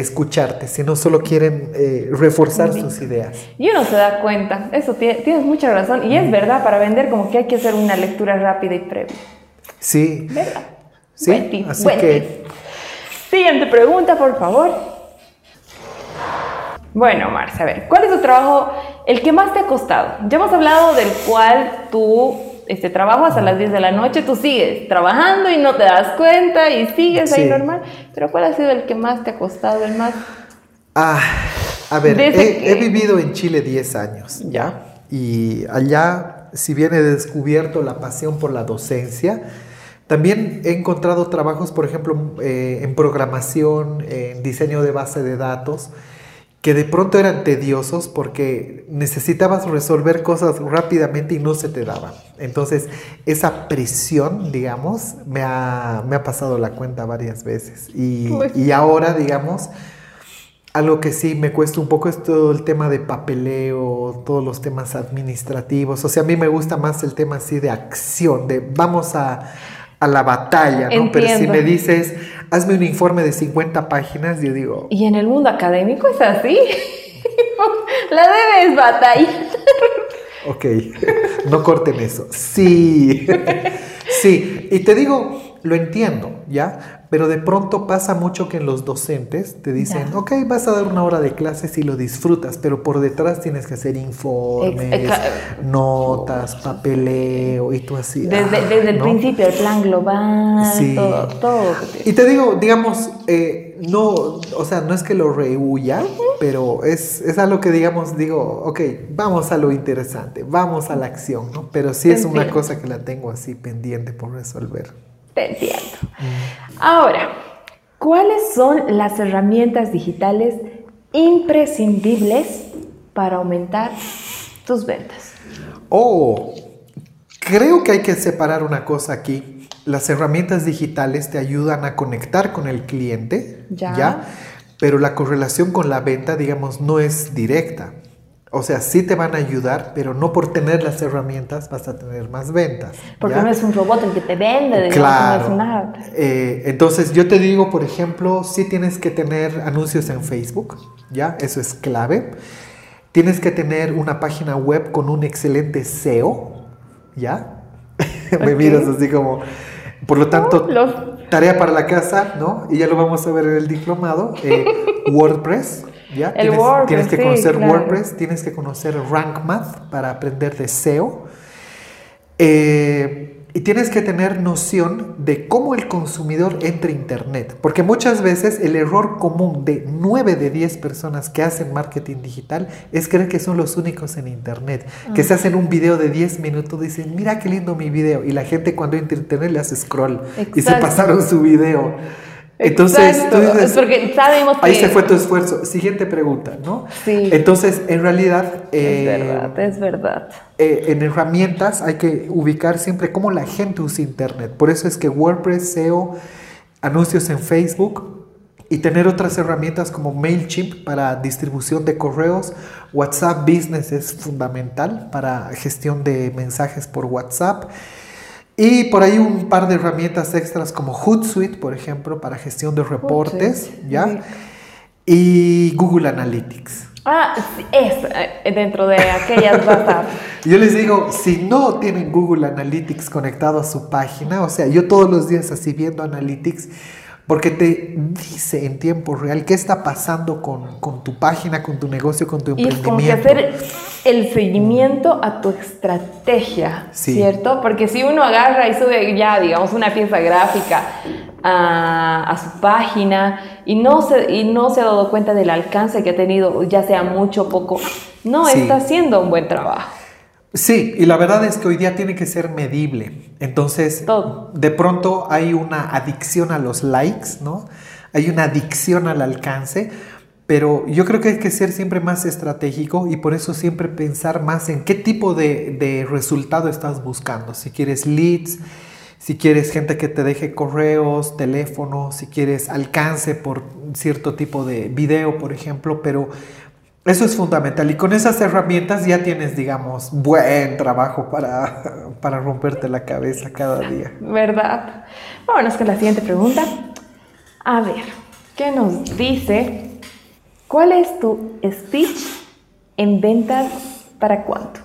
escucharte, sino solo quieren eh, reforzar sus ideas. Y uno se da cuenta, eso tie- tienes mucha razón. Y es verdad, para vender como que hay que hacer una lectura rápida y previa. Sí, ¿Verdad? sí, Buen tip, así buen que tip. Siguiente pregunta, por favor. Bueno, Marce, a ver, ¿cuál es tu trabajo, el que más te ha costado? Ya hemos hablado del cual tú este, trabajas a las 10 de la noche, tú sigues trabajando y no te das cuenta y sigues ahí Sí. normal, pero ¿cuál ha sido el que más te ha costado, el más... Ah, a ver, Desde he, que- he vivido en Chile 10 años, ¿ya? Y allá, si bien he descubierto la pasión por la docencia, también he encontrado trabajos, por ejemplo, eh, en programación, en diseño de base de datos, que de pronto eran tediosos porque necesitabas resolver cosas rápidamente y no se te daban. Entonces, esa presión, digamos, me ha, me ha pasado la cuenta varias veces. Y, Uy. y ahora, digamos, algo que sí me cuesta un poco es todo el tema de papeleo, todos los temas administrativos. O sea, a mí me gusta más el tema así de acción, de vamos a, a la batalla, ¿no? Pero si me dices, hazme un informe de 50 páginas, yo digo, Y en el mundo académico es así. (laughs) La debes batallar. ok, (laughs) no corten eso. Sí, (laughs) sí. Y te digo, lo entiendo, ¿ya? Pero de pronto pasa mucho que en los docentes te dicen, Ya. ok, vas a dar una hora de clases y lo disfrutas, pero por detrás tienes que hacer informes, Ex- notas, papeleo y tú así. Desde, ah, desde el ¿no? principio, el plan global, Sí. todo, todo. Y te digo, digamos, eh, no, o sea, no es que lo rehuya, pero es, es algo que, digamos, digo, ok, vamos a lo interesante, vamos a la acción, ¿no? Pero sí es una cosa que la tengo así pendiente por resolver. Te entiendo. Ahora, ¿cuáles son las herramientas digitales imprescindibles para aumentar tus ventas? Oh, creo que hay que separar una cosa aquí. Las herramientas digitales te ayudan a conectar con el cliente, Ya. Pero la correlación con la venta, digamos, no es directa. O sea, sí te van a ayudar, pero no por tener las herramientas vas a tener más ventas. Porque ¿ya? no es un robot el que te vende, digamos, Claro. no es. Eh, entonces yo te digo, por ejemplo, sí tienes que tener anuncios en Facebook, ¿ya? Eso es clave. Tienes que tener una página web con un excelente SEO, ¿ya? (laughs) Me miras así como... Por lo tanto, Oh, los- tarea para la casa, ¿no? Y ya lo vamos a ver en el diplomado. eh, (laughs) WordPress, ¿ya? El tienes, WordPress, tienes que sí, conocer claro. WordPress, tienes que conocer Rank Math para aprender de SEO. Eh, y tienes que tener noción de cómo el consumidor entra a Internet. Porque muchas veces el error común de 9 de 10 personas que hacen marketing digital es creer que son los únicos en Internet. Que se hacen un video de 10 minutos, dicen, mira qué lindo mi video. Y la gente cuando entra a Internet le hace scroll. Y se Exacto. pasaron su video. Entonces, Exacto, tú dices, es porque sabemos que... ahí se fue tu esfuerzo. Siguiente pregunta, ¿no? Sí. Entonces, en realidad... Es eh, verdad, es verdad. eh, en herramientas hay que ubicar siempre cómo la gente usa Internet. Por eso es que WordPress, SEO, anuncios en Facebook y tener otras herramientas como MailChimp para distribución de correos. WhatsApp Business es fundamental para gestión de mensajes por WhatsApp. Y por ahí un par de herramientas extras como Hootsuite, por ejemplo, para gestión de reportes, Hootsuite, ¿ya? Y Google Analytics. Ah, es eh, dentro de aquellas WhatsApp. (laughs) Yo les digo, si no tienen Google Analytics conectado a su página, o sea, yo todos los días así viendo Analytics, porque te dice en tiempo real qué está pasando con, con tu página, con tu negocio, con tu Y es como que emprendimiento. hacer el seguimiento a tu estrategia, Sí. ¿cierto? Porque si uno agarra y sube ya, digamos, una pieza gráfica a, a su página y no, se, y no se ha dado cuenta del alcance que ha tenido, ya sea mucho o poco, no Sí. está haciendo un buen trabajo. Sí, y la verdad es que hoy día tiene que ser medible. Entonces, Todo. de pronto hay una adicción a los likes, ¿no? Hay una adicción al alcance, pero yo creo que hay que ser siempre más estratégico y por eso siempre pensar más en qué tipo de, de resultado estás buscando. Si quieres leads, si quieres gente que te deje correos, teléfonos, si quieres alcance por cierto tipo de video, por ejemplo, pero eso es fundamental y con esas herramientas ya tienes, digamos, buen trabajo para, (laughs) para romperte la cabeza cada día. ¿Verdad? Vámonos con la siguiente pregunta. A ver, ¿qué nos dice? ¿Cuál es tu speech en ventas para cuánto?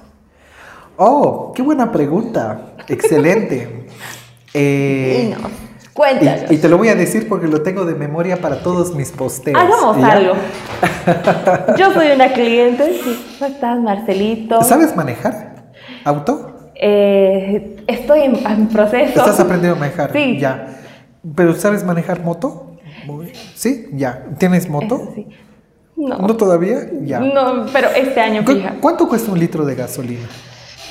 Oh, qué buena pregunta. Excelente. (laughs) Eh, y no, cuéntanos. y, y te lo voy a decir porque lo tengo de memoria para todos mis posteos. Hagamos ¿ya? algo. (laughs) Yo soy una cliente. ¿Cómo estás, Marcelito? ¿Sabes manejar? ¿Auto? Eh, estoy en, en proceso. ¿Estás aprendiendo a manejar? Sí. Ya. ¿Pero sabes manejar moto? Sí, ya. ¿Tienes moto? Sí. No. ¿No todavía? Ya. No, pero este año, ¿Cu- fija. ¿Cuánto cuesta un litro de gasolina?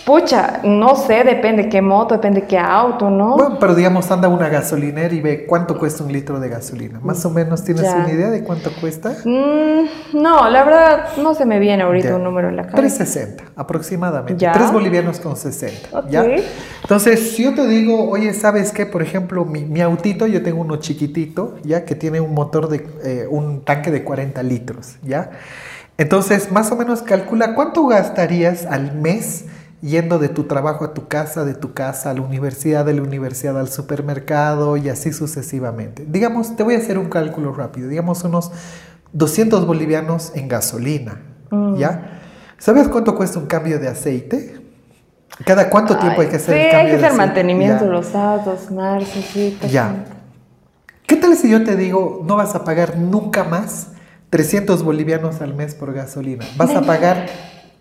Pucha, no sé, depende qué moto, depende qué auto, ¿no? Bueno, pero digamos, anda una gasolinera y ve cuánto cuesta un litro de gasolina. Más o menos, ¿tienes Ya. una idea de cuánto cuesta? Mm, no, la verdad no se me viene ahorita Ya. un número en la cabeza. 360 aproximadamente. Ya. 3 bolivianos con 60. Ok. ¿ya? Entonces, si yo te digo, oye, ¿sabes qué? Por ejemplo, mi, mi autito, yo tengo uno chiquitito, ¿ya? Que tiene un motor de, eh, un tanque de 40 litros, ¿ya? Entonces, más o menos calcula cuánto gastarías al mes yendo de tu trabajo a tu casa, de tu casa a la universidad, de la universidad al supermercado y así sucesivamente. Digamos, te voy a hacer un cálculo rápido, digamos unos 200 bolivianos en gasolina, Mm. ¿ya? ¿Sabes cuánto cuesta un cambio de aceite? ¿Cada cuánto tiempo hay que hacer sí, el hay cambio que de hacer aceite? mantenimiento Ya. de los sí. pues, Ya. ¿Qué tal si yo te digo, no vas a pagar nunca más 300 bolivianos al mes por gasolina? Vas a pagar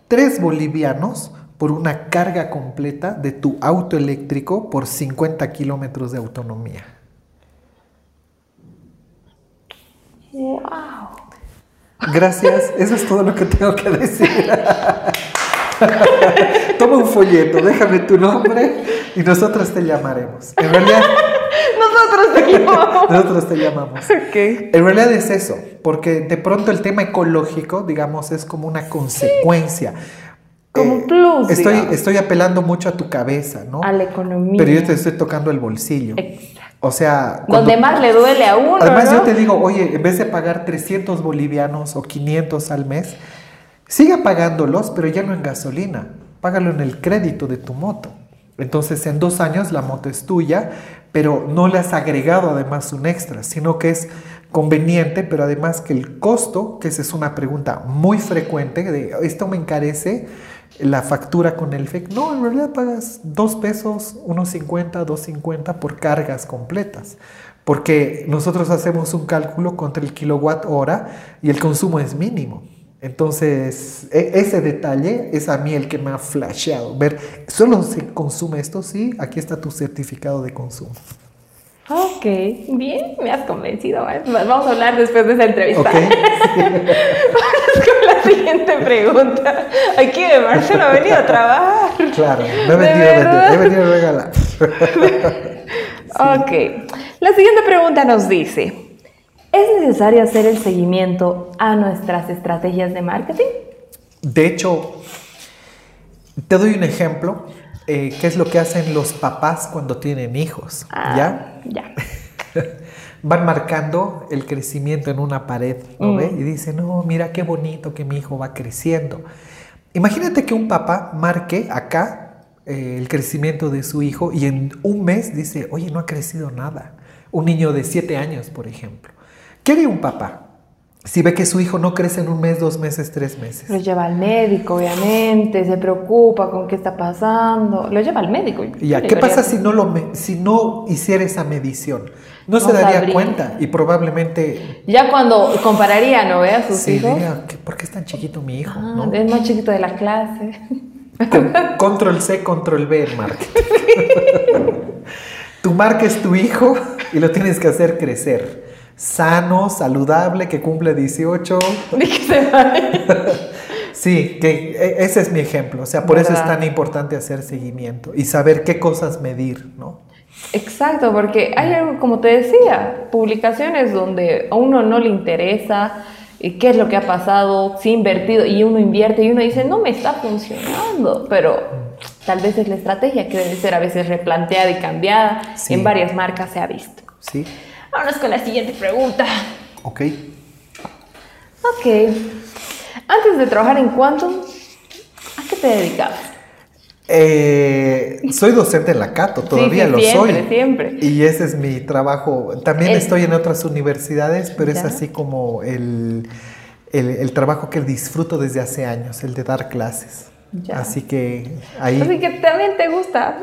3 bolivianos por una carga completa de tu auto eléctrico por 50 kilómetros de autonomía. Wow. Gracias, eso es todo lo que tengo que decir. (laughs) Toma un folleto, déjame tu nombre y nosotros te llamaremos. En realidad, Nosotros te llamamos. nosotros te llamamos. ok. En realidad es eso, porque de pronto el tema ecológico, digamos, es como una consecuencia. Como plus, Estoy, digamos. estoy apelando mucho a tu cabeza, ¿no? A la economía. Pero yo te estoy tocando el bolsillo. Exacto. O sea, cuando- Donde más le duele a uno, Además, ¿no? yo te digo, oye, en vez de pagar 300 bolivianos o 500 al mes, siga pagándolos, pero ya no en gasolina. Págalo en el crédito de tu moto. Entonces, en dos años la moto es tuya, pero no le has agregado además un extra, sino que es conveniente, pero además que el costo, que esa es una pregunta muy frecuente, de esto me encarece la factura con el FEC. No, en realidad pagas dos pesos, 1.50, 2.50 por cargas completas. Porque nosotros hacemos un cálculo contra el kilowatt hora y el consumo es mínimo. Entonces, e- ese detalle es a mí el que me ha flasheado. Ver, solo se consume esto, sí, aquí está tu certificado de consumo. Ok, bien, me has convencido. ¿eh? Vamos a hablar después de esa entrevista. ¿Ok? (laughs) Vamos con la siguiente pregunta. Aquí de Marcelo ha venido a trabajar. Claro, no he ¿De venido he venido a regalar. Ok. La siguiente pregunta nos dice: ¿Es necesario hacer el seguimiento a nuestras estrategias de marketing? De hecho, te doy un ejemplo. Eh, ¿Qué es lo que hacen los papás cuando tienen hijos? ¿Ya? Ah, Ya. (laughs) Van marcando el crecimiento en una pared, ¿no Mm. ve? Y dicen, no, mira qué bonito que mi hijo va creciendo. Imagínate que un papá marque acá eh, el crecimiento de su hijo y en un mes dice, oye, no ha crecido nada. Un niño de siete años, por ejemplo. ¿Qué haría un papá? Si ve que su hijo no crece en un mes, dos meses, tres meses. Lo lleva al médico, obviamente, se preocupa con qué está pasando. Lo lleva al médico. Y Ya, ¿qué pasa si no, lo si no hiciera esa medición? No, se No daría sabría. cuenta y probablemente Ya cuando compararía, ¿no ve a sus sí, hijos? diría, "¿Qué- ¿por qué es tan chiquito mi hijo? Ah, ¿no? Es más chiquito de la clase. Con- control C, control B marketing. (laughs) tu marca es tu hijo y lo tienes que hacer crecer. Sano, saludable, que cumple 18. Ni (laughs) que se vaya. Sí, que e- ese es mi ejemplo. O sea, por eso es tan importante hacer seguimiento y saber qué cosas medir, ¿no? Exacto, porque hay algo, como te decía, publicaciones donde a uno no le interesa eh, qué es lo que ha pasado, si ha invertido y uno invierte y uno dice, no me está funcionando, pero tal vez es la estrategia que debe ser a veces replanteada y cambiada. Sí. En varias marcas se ha visto. Sí, Vámonos con la siguiente pregunta. ok. Ok. Antes de trabajar en Quantum, ¿a qué te dedicabas? Eh, soy docente en la Cato, todavía sí, lo siempre, soy. siempre. Y ese es mi trabajo. También El- estoy en otras universidades, pero es así como el, el- el trabajo que disfruto desde hace años, el de dar clases. Ya. Así que ahí... Así que también te gusta.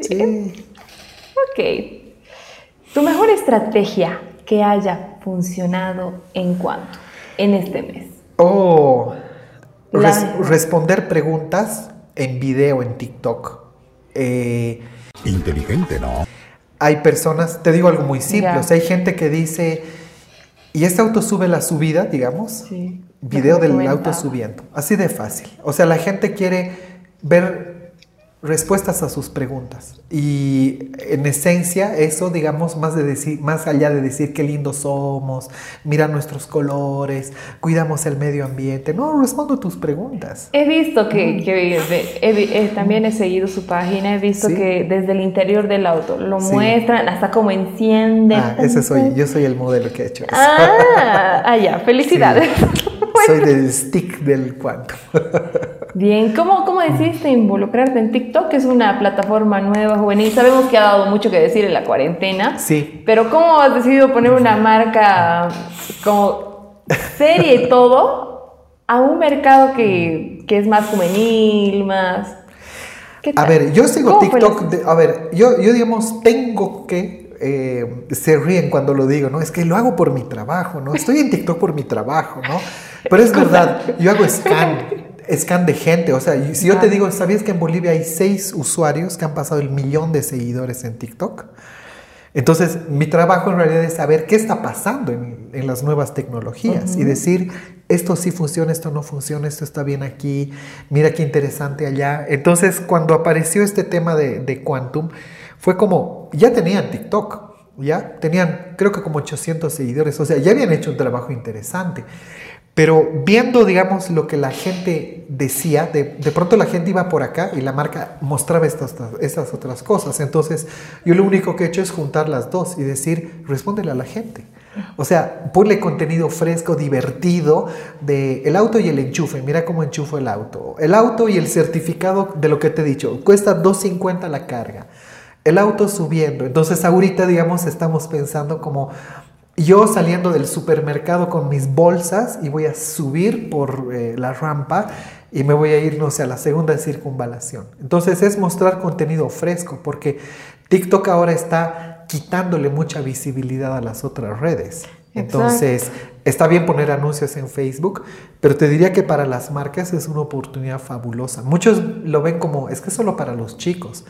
Sí. Ok. Tu mejor estrategia que haya funcionado en cuanto en este mes. Oh, res- responder preguntas en video en TikTok. Eh, Inteligente, ¿no? hay personas, te digo algo muy simple, o sea, hay gente que dice, ¿y este auto sube la subida, digamos? Sí. Video del auto subiendo. Así de fácil. O sea, la gente quiere ver respuestas a sus preguntas. Y en esencia, eso, digamos, más, de decir, más allá de decir qué lindos somos, mira nuestros colores, cuidamos el medio ambiente. No, respondo tus preguntas. He visto que, que he eh, también he seguido su página, he visto Sí. que desde el interior del auto lo Sí. muestran, hasta cómo enciende. Ah, ese soy, yo soy el modelo que ha hecho eso. Ah, ah, ya, (laughs) felicidades. Soy (laughs) del stick del cuanto. (laughs) Bien, ¿cómo, ¿cómo decidiste involucrarte en TikTok? Que es una plataforma nueva, juvenil. Sabemos que ha dado mucho que decir en la cuarentena. Sí. Pero ¿cómo has decidido poner una marca como serie y todo a un mercado que, que es más juvenil, más... ¿Qué A tal? ver, yo sigo ¿Cómo fue TikTok. de- a ver, yo, yo digamos, tengo que. eh, se ríen cuando lo digo, ¿no? Es que lo hago por mi trabajo, ¿no? Estoy en TikTok por mi trabajo, ¿no? Pero es (laughs) verdad, yo hago scan, scan de gente. O sea, si yo te digo, ¿sabías que en Bolivia hay seis usuarios que han pasado el millón de seguidores en TikTok? Entonces, mi trabajo en realidad es saber qué está pasando en, en las nuevas tecnologías y decir, esto sí funciona, esto no funciona, esto está bien aquí, mira qué interesante allá. Entonces, cuando apareció este tema de, de Quantum, fue como, ya tenían TikTok, ya tenían creo que como 800 seguidores, o sea, ya habían hecho un trabajo interesante. Pero viendo, digamos, lo que la gente decía, de, de pronto la gente iba por acá y la marca mostraba estas, estas otras cosas. Entonces, yo lo único que he hecho es juntar las dos y decir, respóndele a la gente. O sea, ponle contenido fresco, divertido, de el auto y el enchufe. Mira cómo enchufo el auto. El auto y el certificado de lo que te he dicho. Cuesta 2.50 la carga. El auto subiendo. Entonces, ahorita, digamos, estamos pensando como yo saliendo del supermercado con mis bolsas y voy a subir por eh, la rampa y me voy a ir, no sé, a la segunda circunvalación. Entonces es mostrar contenido fresco porque TikTok ahora está quitándole mucha visibilidad a las otras redes. Entonces, está bien poner anuncios en Facebook, pero te diría que para las marcas es una oportunidad fabulosa. Muchos lo ven como, es que solo para los chicos.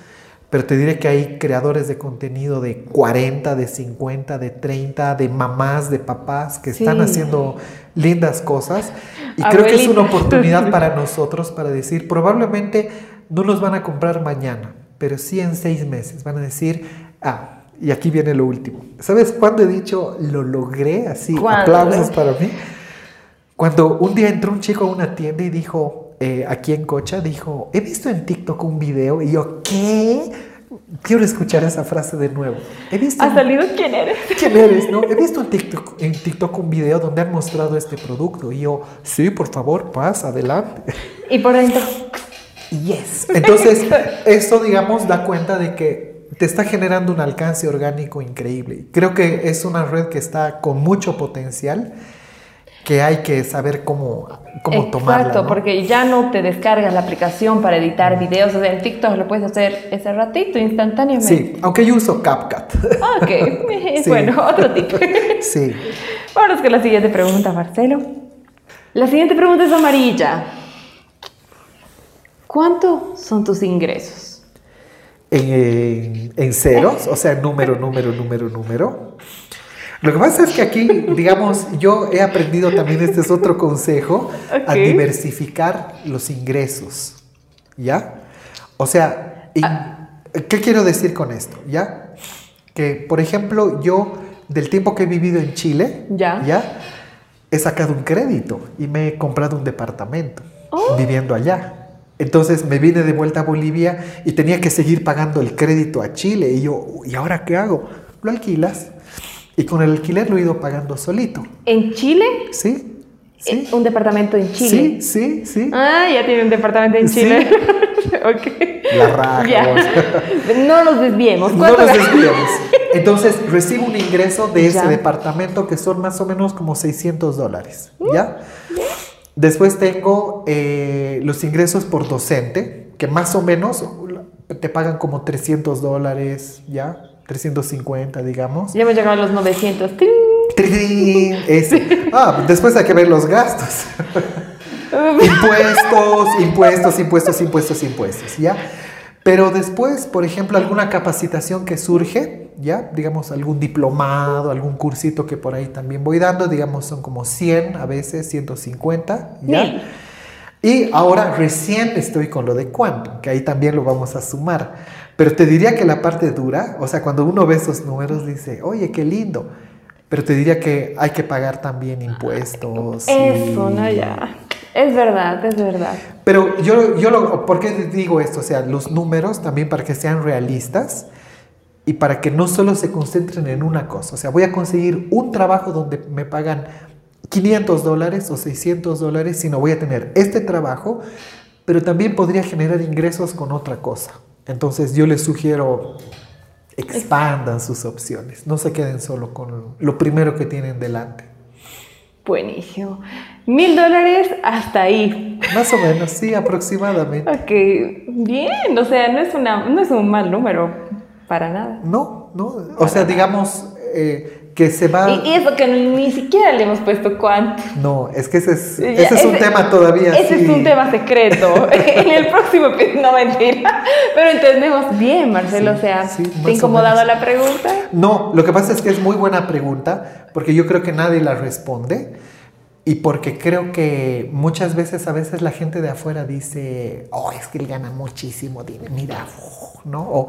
Pero te diré que hay creadores de contenido de 40, de 50, de 30, de mamás, de papás que están haciendo lindas cosas. Y creo que es una oportunidad para (laughs) nosotros para decir, probablemente no nos van a comprar mañana, pero sí en seis meses. Van a decir, ah, y aquí viene lo último. ¿Sabes cuándo he dicho lo logré? Así, ¿Cuándo? aplausos para mí. Cuando un día entró un chico a una tienda y dijo, eh, aquí en Cocha, dijo, he visto en TikTok un video y yo, ¿qué? Quiero escuchar esa frase de nuevo. He visto ¿Ha salido quién eres? (laughs) ¿Quién eres? No, he visto en TikTok, en TikTok un video donde han mostrado este producto y yo, sí, por favor, pasa, adelante. Y por dentro. Yes. Entonces, eso, digamos, da cuenta de que te está generando un alcance orgánico increíble. Creo que es una red que está con mucho potencial que hay que saber cómo, cómo tomarla. Exacto, ¿no? porque ya no te descargas la aplicación para editar videos. O sea, en TikTok lo puedes hacer ese ratito, instantáneamente. Sí, aunque yo uso CapCut. Ok, (laughs) (laughs) Sí. bueno, otro tip. (laughs) sí. Vámonos con la siguiente pregunta, Marcelo. La siguiente pregunta es amarilla. ¿Cuánto son tus ingresos? En, en- en ceros, o sea, número, número, número, número. Lo que pasa es que aquí, digamos, yo he aprendido también, este es otro consejo, a Ok. diversificar los ingresos, ¿ya? O sea, y- ¿qué quiero decir con esto? ¿Ya? Que, por ejemplo, yo, del tiempo que he vivido en Chile, Ya. ¿ya? He sacado un crédito y me he comprado un departamento Oh. viviendo allá. Entonces me vine de vuelta a Bolivia y tenía que seguir pagando el crédito a Chile. Y yo, ¿y ahora qué hago? Lo alquilas. Y con el alquiler lo he ido pagando solito. ¿En Chile? ¿Sí? ¿Sí? Eh, ¿Un departamento en Chile? Sí, sí, sí. Ah, ya tiene un departamento en Sí. Chile. (laughs) ok. La (laughs) raja. (laughs) No nos desviemos. No ¿Cuánto nos ganas? desviamos. Entonces recibo un ingreso de ese Ya. departamento que son más o menos como 600 dólares. ¿Ya? Después tengo eh, los ingresos por docente, que más o menos te pagan como 300 dólares, ¿ya? 350, digamos. Ya hemos llegado a los 900. ¡Ting! (laughs) Ese. Ah, después hay que ver los gastos. (laughs) impuestos, impuestos, impuestos, impuestos, impuestos, ¿ya? Pero después, por ejemplo, alguna capacitación que surge, ¿ya? Digamos, algún diplomado, algún cursito que por ahí también voy dando, digamos, son como 100, a veces 150, ¿ya? Mil. Y ahora recién estoy con lo de Quantum, que ahí también lo vamos a sumar. Pero te diría que la parte dura, o sea, cuando uno ve esos números dice, oye, qué lindo. Pero te diría que hay que pagar también impuestos. y- Eso, no, ya. Es verdad, es verdad. Pero yo, yo lo, ¿por qué digo esto? O sea, los números también para que sean realistas y para que no solo se concentren en una cosa. O sea, voy a conseguir un trabajo donde me pagan 500 dólares o 600 dólares, sino voy a tener este trabajo, pero también podría generar ingresos con otra cosa. Entonces yo les sugiero expandan sus opciones, no se queden solo con lo primero que tienen delante. Buenísimo. Mil dólares hasta ahí. Más o menos, sí, aproximadamente. Ok, bien, o sea, no es, una, no es un mal número, para nada. No, no, o sea, digamos eh, que se va... Y, eso que ni siquiera le hemos puesto cuánto. No, es que ese es, Ya, ese es un tema todavía. Ese sí. es un tema secreto. (laughs) en el próximo no mentira. Pero entendemos bien, Marcelo. Sí, o sea, sí, ¿te ha incomodado la pregunta? No, lo que pasa es que es muy buena pregunta, porque yo creo que nadie la responde. Y porque creo que muchas veces, a veces la gente de afuera dice, oh, es que él gana muchísimo dinero, mira, uf", ¿no? O-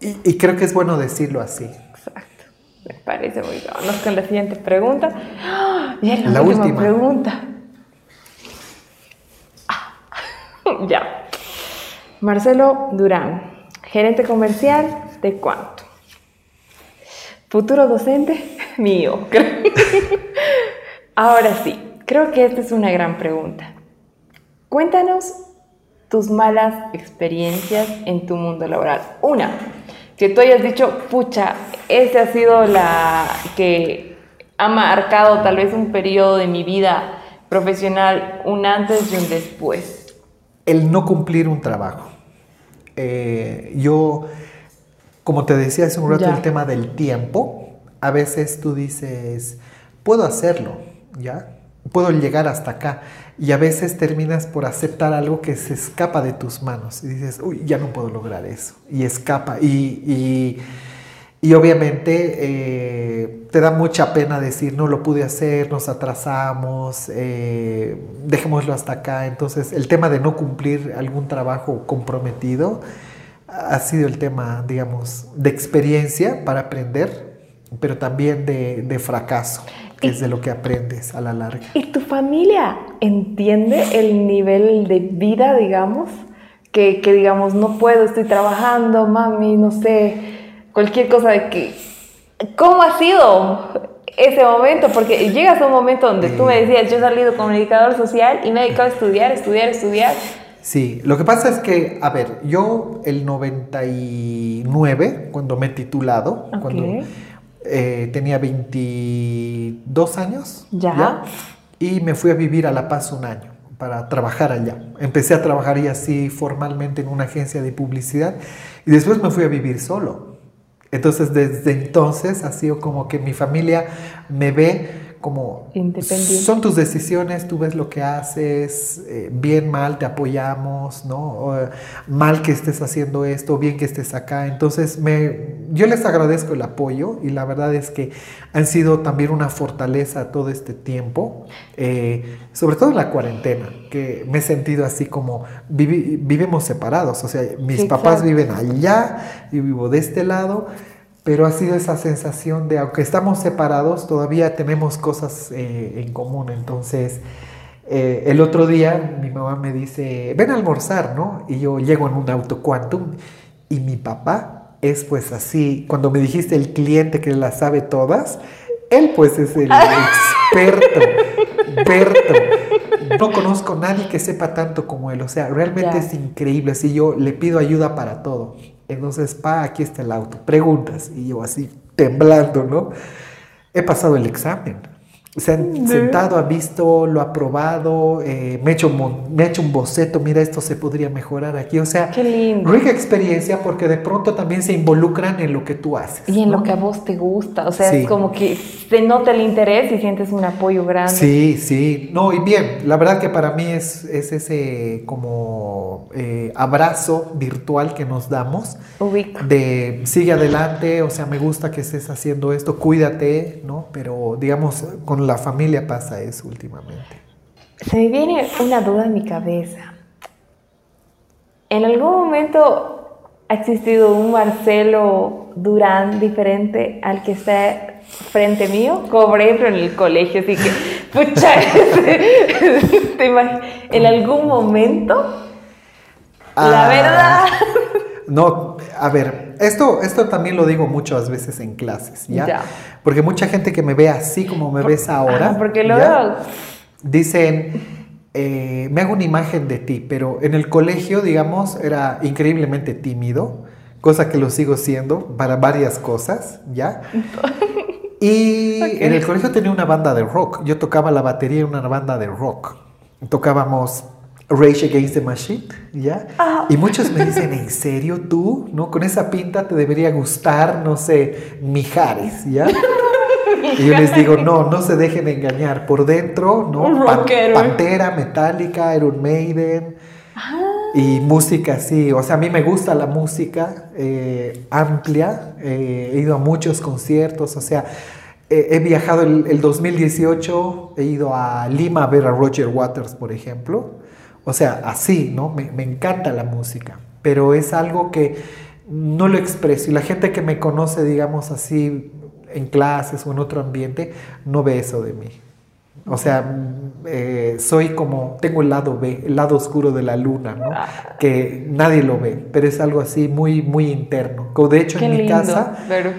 y, y creo que es bueno decirlo así. Exacto. Me parece muy bien. Vamos con la siguiente pregunta. ¡Ah! Ya es la, La última, última. pregunta. Ah. (laughs) ya. Marcelo Durán, gerente comercial de cuánto? Futuro docente (laughs) mío. (laughs) Ahora sí, creo que esta es una gran pregunta. Cuéntanos tus malas experiencias en tu mundo laboral. Una, que tú hayas dicho, pucha, esa ha sido la que ha marcado tal vez un periodo de mi vida profesional, un antes y un después. el no cumplir un trabajo. Eh, yo, como te decía hace un rato, Ya. el tema del tiempo, a veces tú dices, puedo hacerlo, ¿ya? Puedo llegar hasta acá. Y a veces terminas por aceptar algo que se escapa de tus manos. Y dices, uy, ya no puedo lograr eso. Y escapa. Y, y, y obviamente eh, te da mucha pena decir, no lo pude hacer, nos atrasamos, eh, dejémoslo hasta acá. Entonces, el tema de no cumplir algún trabajo comprometido ha sido el tema, digamos, de experiencia para aprender, pero también de, de fracaso, que es de lo que aprendes a la larga. ¿Y tu familia entiende el nivel de vida, digamos? Que, que digamos, no puedo, estoy trabajando, mami, no sé, cualquier cosa de que... ¿Cómo ha sido ese momento? Porque llegas a un momento donde tú me decías, yo he salido comunicador social y me he dedicado a estudiar, estudiar, estudiar. Sí, lo que pasa es que, a ver, yo el 99, cuando me he titulado, cuando eh, tenía 22 años, Ya. y me fui a vivir a La Paz un año para trabajar allá. Empecé a trabajar ya así formalmente en una agencia de publicidad y después me fui a vivir solo. Entonces desde entonces ha sido como que mi familia me ve como Independiente. son tus decisiones, tú ves lo que haces, eh, bien, mal, te apoyamos, ¿no? O, eh, mal que estés haciendo esto, bien que estés acá. Entonces, me, yo les agradezco el apoyo y la verdad es que han sido también una fortaleza todo este tiempo, eh, sobre todo en la cuarentena, que me he sentido así como vivi- vivimos separados, o sea, mis Sí, papás claro. viven allá, yo vivo de este lado. Pero ha sido esa sensación de, aunque estamos separados, todavía tenemos cosas eh, en común. Entonces, eh, el otro día mi mamá me dice, ven a almorzar, ¿no? Y yo llego en un auto quantum y mi papá es pues así, cuando me dijiste el cliente que las sabe todas, él pues es el (laughs) experto, experto. No (laughs) conozco a nadie que sepa tanto como él, o sea, realmente es increíble, así yo le pido ayuda para todo. Entonces, pa, aquí está el auto, preguntas, y yo así temblando, ¿no? He pasado el examen. Se han sentado, ha visto, lo ha probado, eh, me, ha hecho, me ha hecho un boceto, mira, esto se podría mejorar aquí. O sea, Qué lindo. rica experiencia porque de pronto también se involucran en lo que tú haces. Y en ¿no? lo que a vos te gusta, o sea, Sí. es como que se nota el interés y sientes un apoyo grande. Sí, sí. No, y bien, la verdad que para mí es, es ese como eh, abrazo virtual que nos damos Ubico. de sigue adelante, o sea, me gusta que estés haciendo esto, cuídate, ¿no? Pero digamos, con la familia pasa eso últimamente. Se me viene una duda en mi cabeza. ¿En algún momento ha existido un Marcelo Durán diferente al que está frente mío? Como por ejemplo en el colegio, así que, (laughs) pucha, (laughs) en algún momento, la Ah, verdad. No, a ver, esto, esto también lo digo muchas veces en clases, ¿ya? Ya. Porque mucha gente que me ve así como me ves ahora, Ajá, porque lo ¿ya? dicen, eh, me hago una imagen de ti, pero en el colegio, digamos, era increíblemente tímido, cosa que lo sigo siendo para varias cosas, ¿ya? (laughs) Y en el colegio tenía una banda de rock. Yo tocaba la batería en una banda de rock. Tocábamos Rage Against the Machine, ¿ya? Ah. Y muchos me dicen, ¿en serio tú? ¿No? Con esa pinta te debería gustar, no sé, Mijares, ¿ya? Y yo les digo, no, no se dejen engañar. Por dentro, ¿no? Un Pan- rockero. Pantera, Metallica, Iron Maiden. Ah. Y música, sí. O sea, a mí me gusta la música eh, amplia. eh, he ido a muchos conciertos. O sea, eh, he viajado el, el 2018. He ido a Lima a ver a Roger Waters, por ejemplo. O sea, así, ¿no? Me, me encanta la música. Pero es algo que no lo expreso. Y la gente que me conoce, digamos así, en clases o en otro ambiente, no ve eso de mí. O sea, mm, eh, soy como, tengo el lado B, el lado oscuro de la luna, ¿no? Que nadie lo ve, pero es algo así muy, muy interno. De hecho Qué en mi lindo. casa Pero,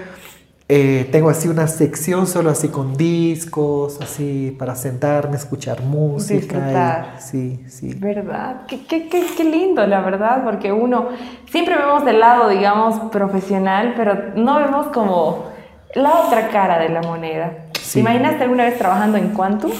eh, tengo así una sección solo así con discos, así para sentarme, escuchar música. y- sí, sí. ¿verdad? Qué, qué, qué, qué lindo, la verdad, porque uno siempre vemos el lado, digamos, profesional, pero no vemos como la otra cara de la moneda. Sí. ¿Te imaginaste alguna vez trabajando en Quantum?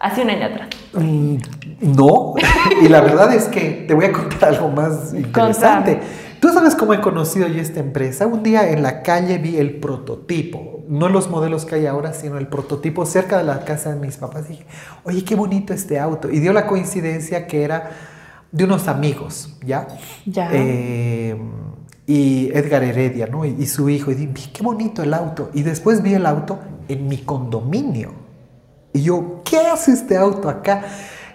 Hace un año atrás. Mm, No, (laughs) y la verdad es que te voy a contar algo más interesante. Tú sabes cómo he conocido yo esta empresa. Un día en la calle vi el prototipo, no los modelos que hay ahora, sino el prototipo cerca de la casa de mis papás. dije, oye, qué bonito este auto. Y dio la coincidencia que era de unos amigos, ¿ya? Ya. Eh, y Edgar Heredia, ¿no? Y, y su hijo. Y dije, qué bonito el auto. Y después vi el auto en mi condominio. Y yo, ¿qué hace este auto acá?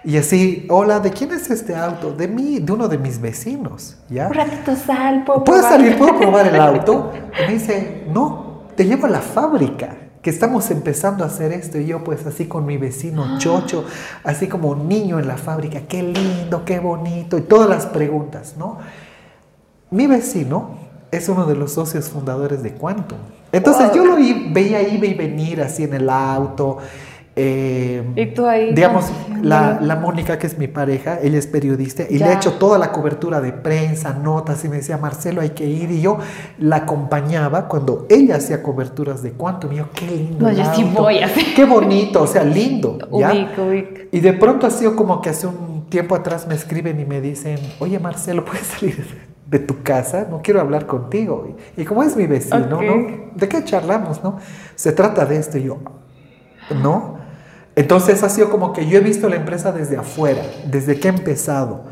Y así, hola, ¿de quién es este auto? De mí, de uno de mis vecinos, ¿ya? Un ratito sal, ¿puedo ¿Puedo probar? salir? ¿Puedo probar el (laughs) auto? Y me dice, no, te llevo a la fábrica, que estamos empezando a hacer esto. Y yo pues así con mi vecino Chocho, así como niño en la fábrica, qué lindo, qué bonito, y todas las preguntas, ¿no? Mi vecino es uno de los socios fundadores de Quantum. Entonces Wow. yo lo veía ir y venir así en el auto. Eh, Y tú ahí Digamos, la, la Mónica, que es mi pareja, ella es periodista y le ha hecho toda la cobertura de prensa, notas, y me decía, Marcelo, hay que ir. Y yo la acompañaba cuando ella hacía coberturas de Quantum. Y yo, qué lindo. No, yo sí voy a hacer. Qué bonito, o sea, lindo. ¿ya? Ubico, ubico. Y de pronto ha sido como que hace un tiempo atrás me escriben y me dicen, oye Marcelo, ¿puedes salir de tu casa? No quiero hablar contigo. Y, y como es mi vecino. ¿no? ¿De qué charlamos, no? Se trata de esto. Y yo, ¿no? Entonces ha sido como que yo he visto la empresa desde afuera, desde que he empezado.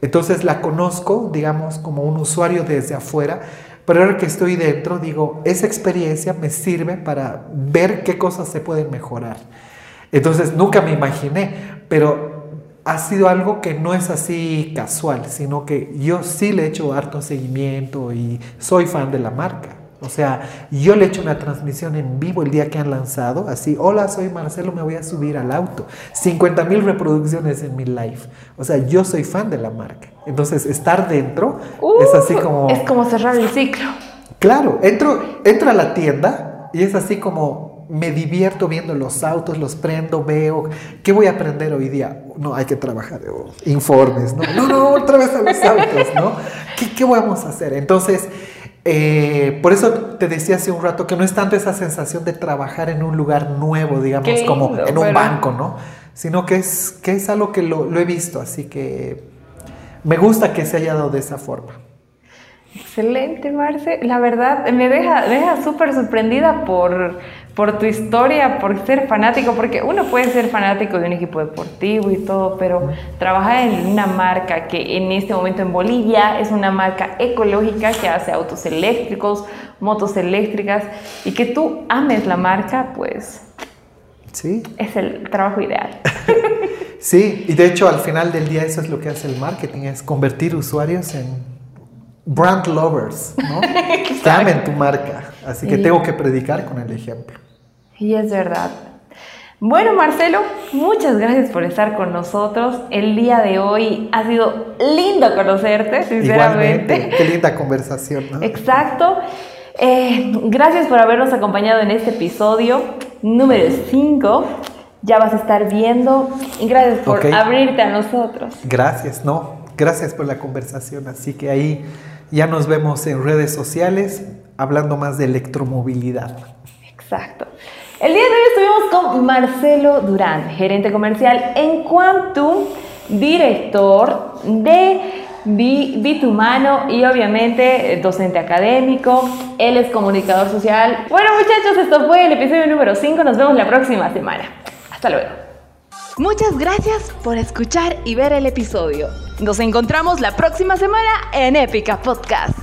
Entonces la conozco, digamos, como un usuario desde afuera, pero ahora que estoy dentro, digo, esa experiencia me sirve para ver qué cosas se pueden mejorar. Entonces nunca me imaginé, pero ha sido algo que no es así casual, sino que yo sí le he hecho harto seguimiento y soy fan de la marca. O sea, yo le he hecho una transmisión en vivo el día que han lanzado, así, hola, soy Marcelo, me voy a subir al auto. 50 mil reproducciones en mi live. O sea, yo soy fan de la marca. Entonces, estar dentro es así Uh, como... Es como cerrar el ciclo. Claro, entro, entro a la tienda y es así como me divierto viendo los autos, los prendo, veo, ¿qué voy a aprender hoy día? No, hay que trabajar, oh, informes, no, no, no, otra vez a los autos, ¿no? ¿Qué, qué vamos a hacer? Entonces, eh, por eso te decía hace un rato que no es tanto esa sensación de trabajar en un lugar nuevo, digamos, como en un pero- banco, ¿no? Sino que es, que es algo que lo, lo he visto, así que me gusta que se haya dado de esa forma. Excelente, Marce. La verdad, me deja, me deja súper sorprendida por, por tu historia, por ser fanático, porque uno puede ser fanático de un equipo deportivo y todo, pero trabajar en una marca que en este momento en Bolivia es una marca ecológica que hace autos eléctricos, motos eléctricas, y que tú ames la marca, pues Sí. es el trabajo ideal. (laughs) Sí, y de hecho al final del día eso es lo que hace el marketing, es convertir usuarios en brand lovers, ¿no? (laughs) que amen tu marca. Así que tengo que predicar con el ejemplo. Y es verdad. Bueno, Marcelo, muchas gracias por estar con nosotros. El día de hoy ha sido lindo conocerte, sinceramente. Igualmente, qué linda conversación, ¿no? Exacto. Eh, gracias por habernos acompañado en este episodio número 5. Ya vas a estar viendo. Y gracias por abrirte a nosotros. Gracias, no, gracias por la conversación. Así que ahí ya nos vemos en redes sociales hablando más de electromovilidad. Exacto. El día de hoy estuvimos con Marcelo Durán, gerente comercial en Quantum, director de Bitumano y obviamente docente académico. Él es comunicador social. Bueno muchachos, esto fue el episodio número 5. Nos vemos la próxima semana. Hasta luego. Muchas gracias por escuchar y ver el episodio. Nos encontramos la próxima semana en Épica Podcast.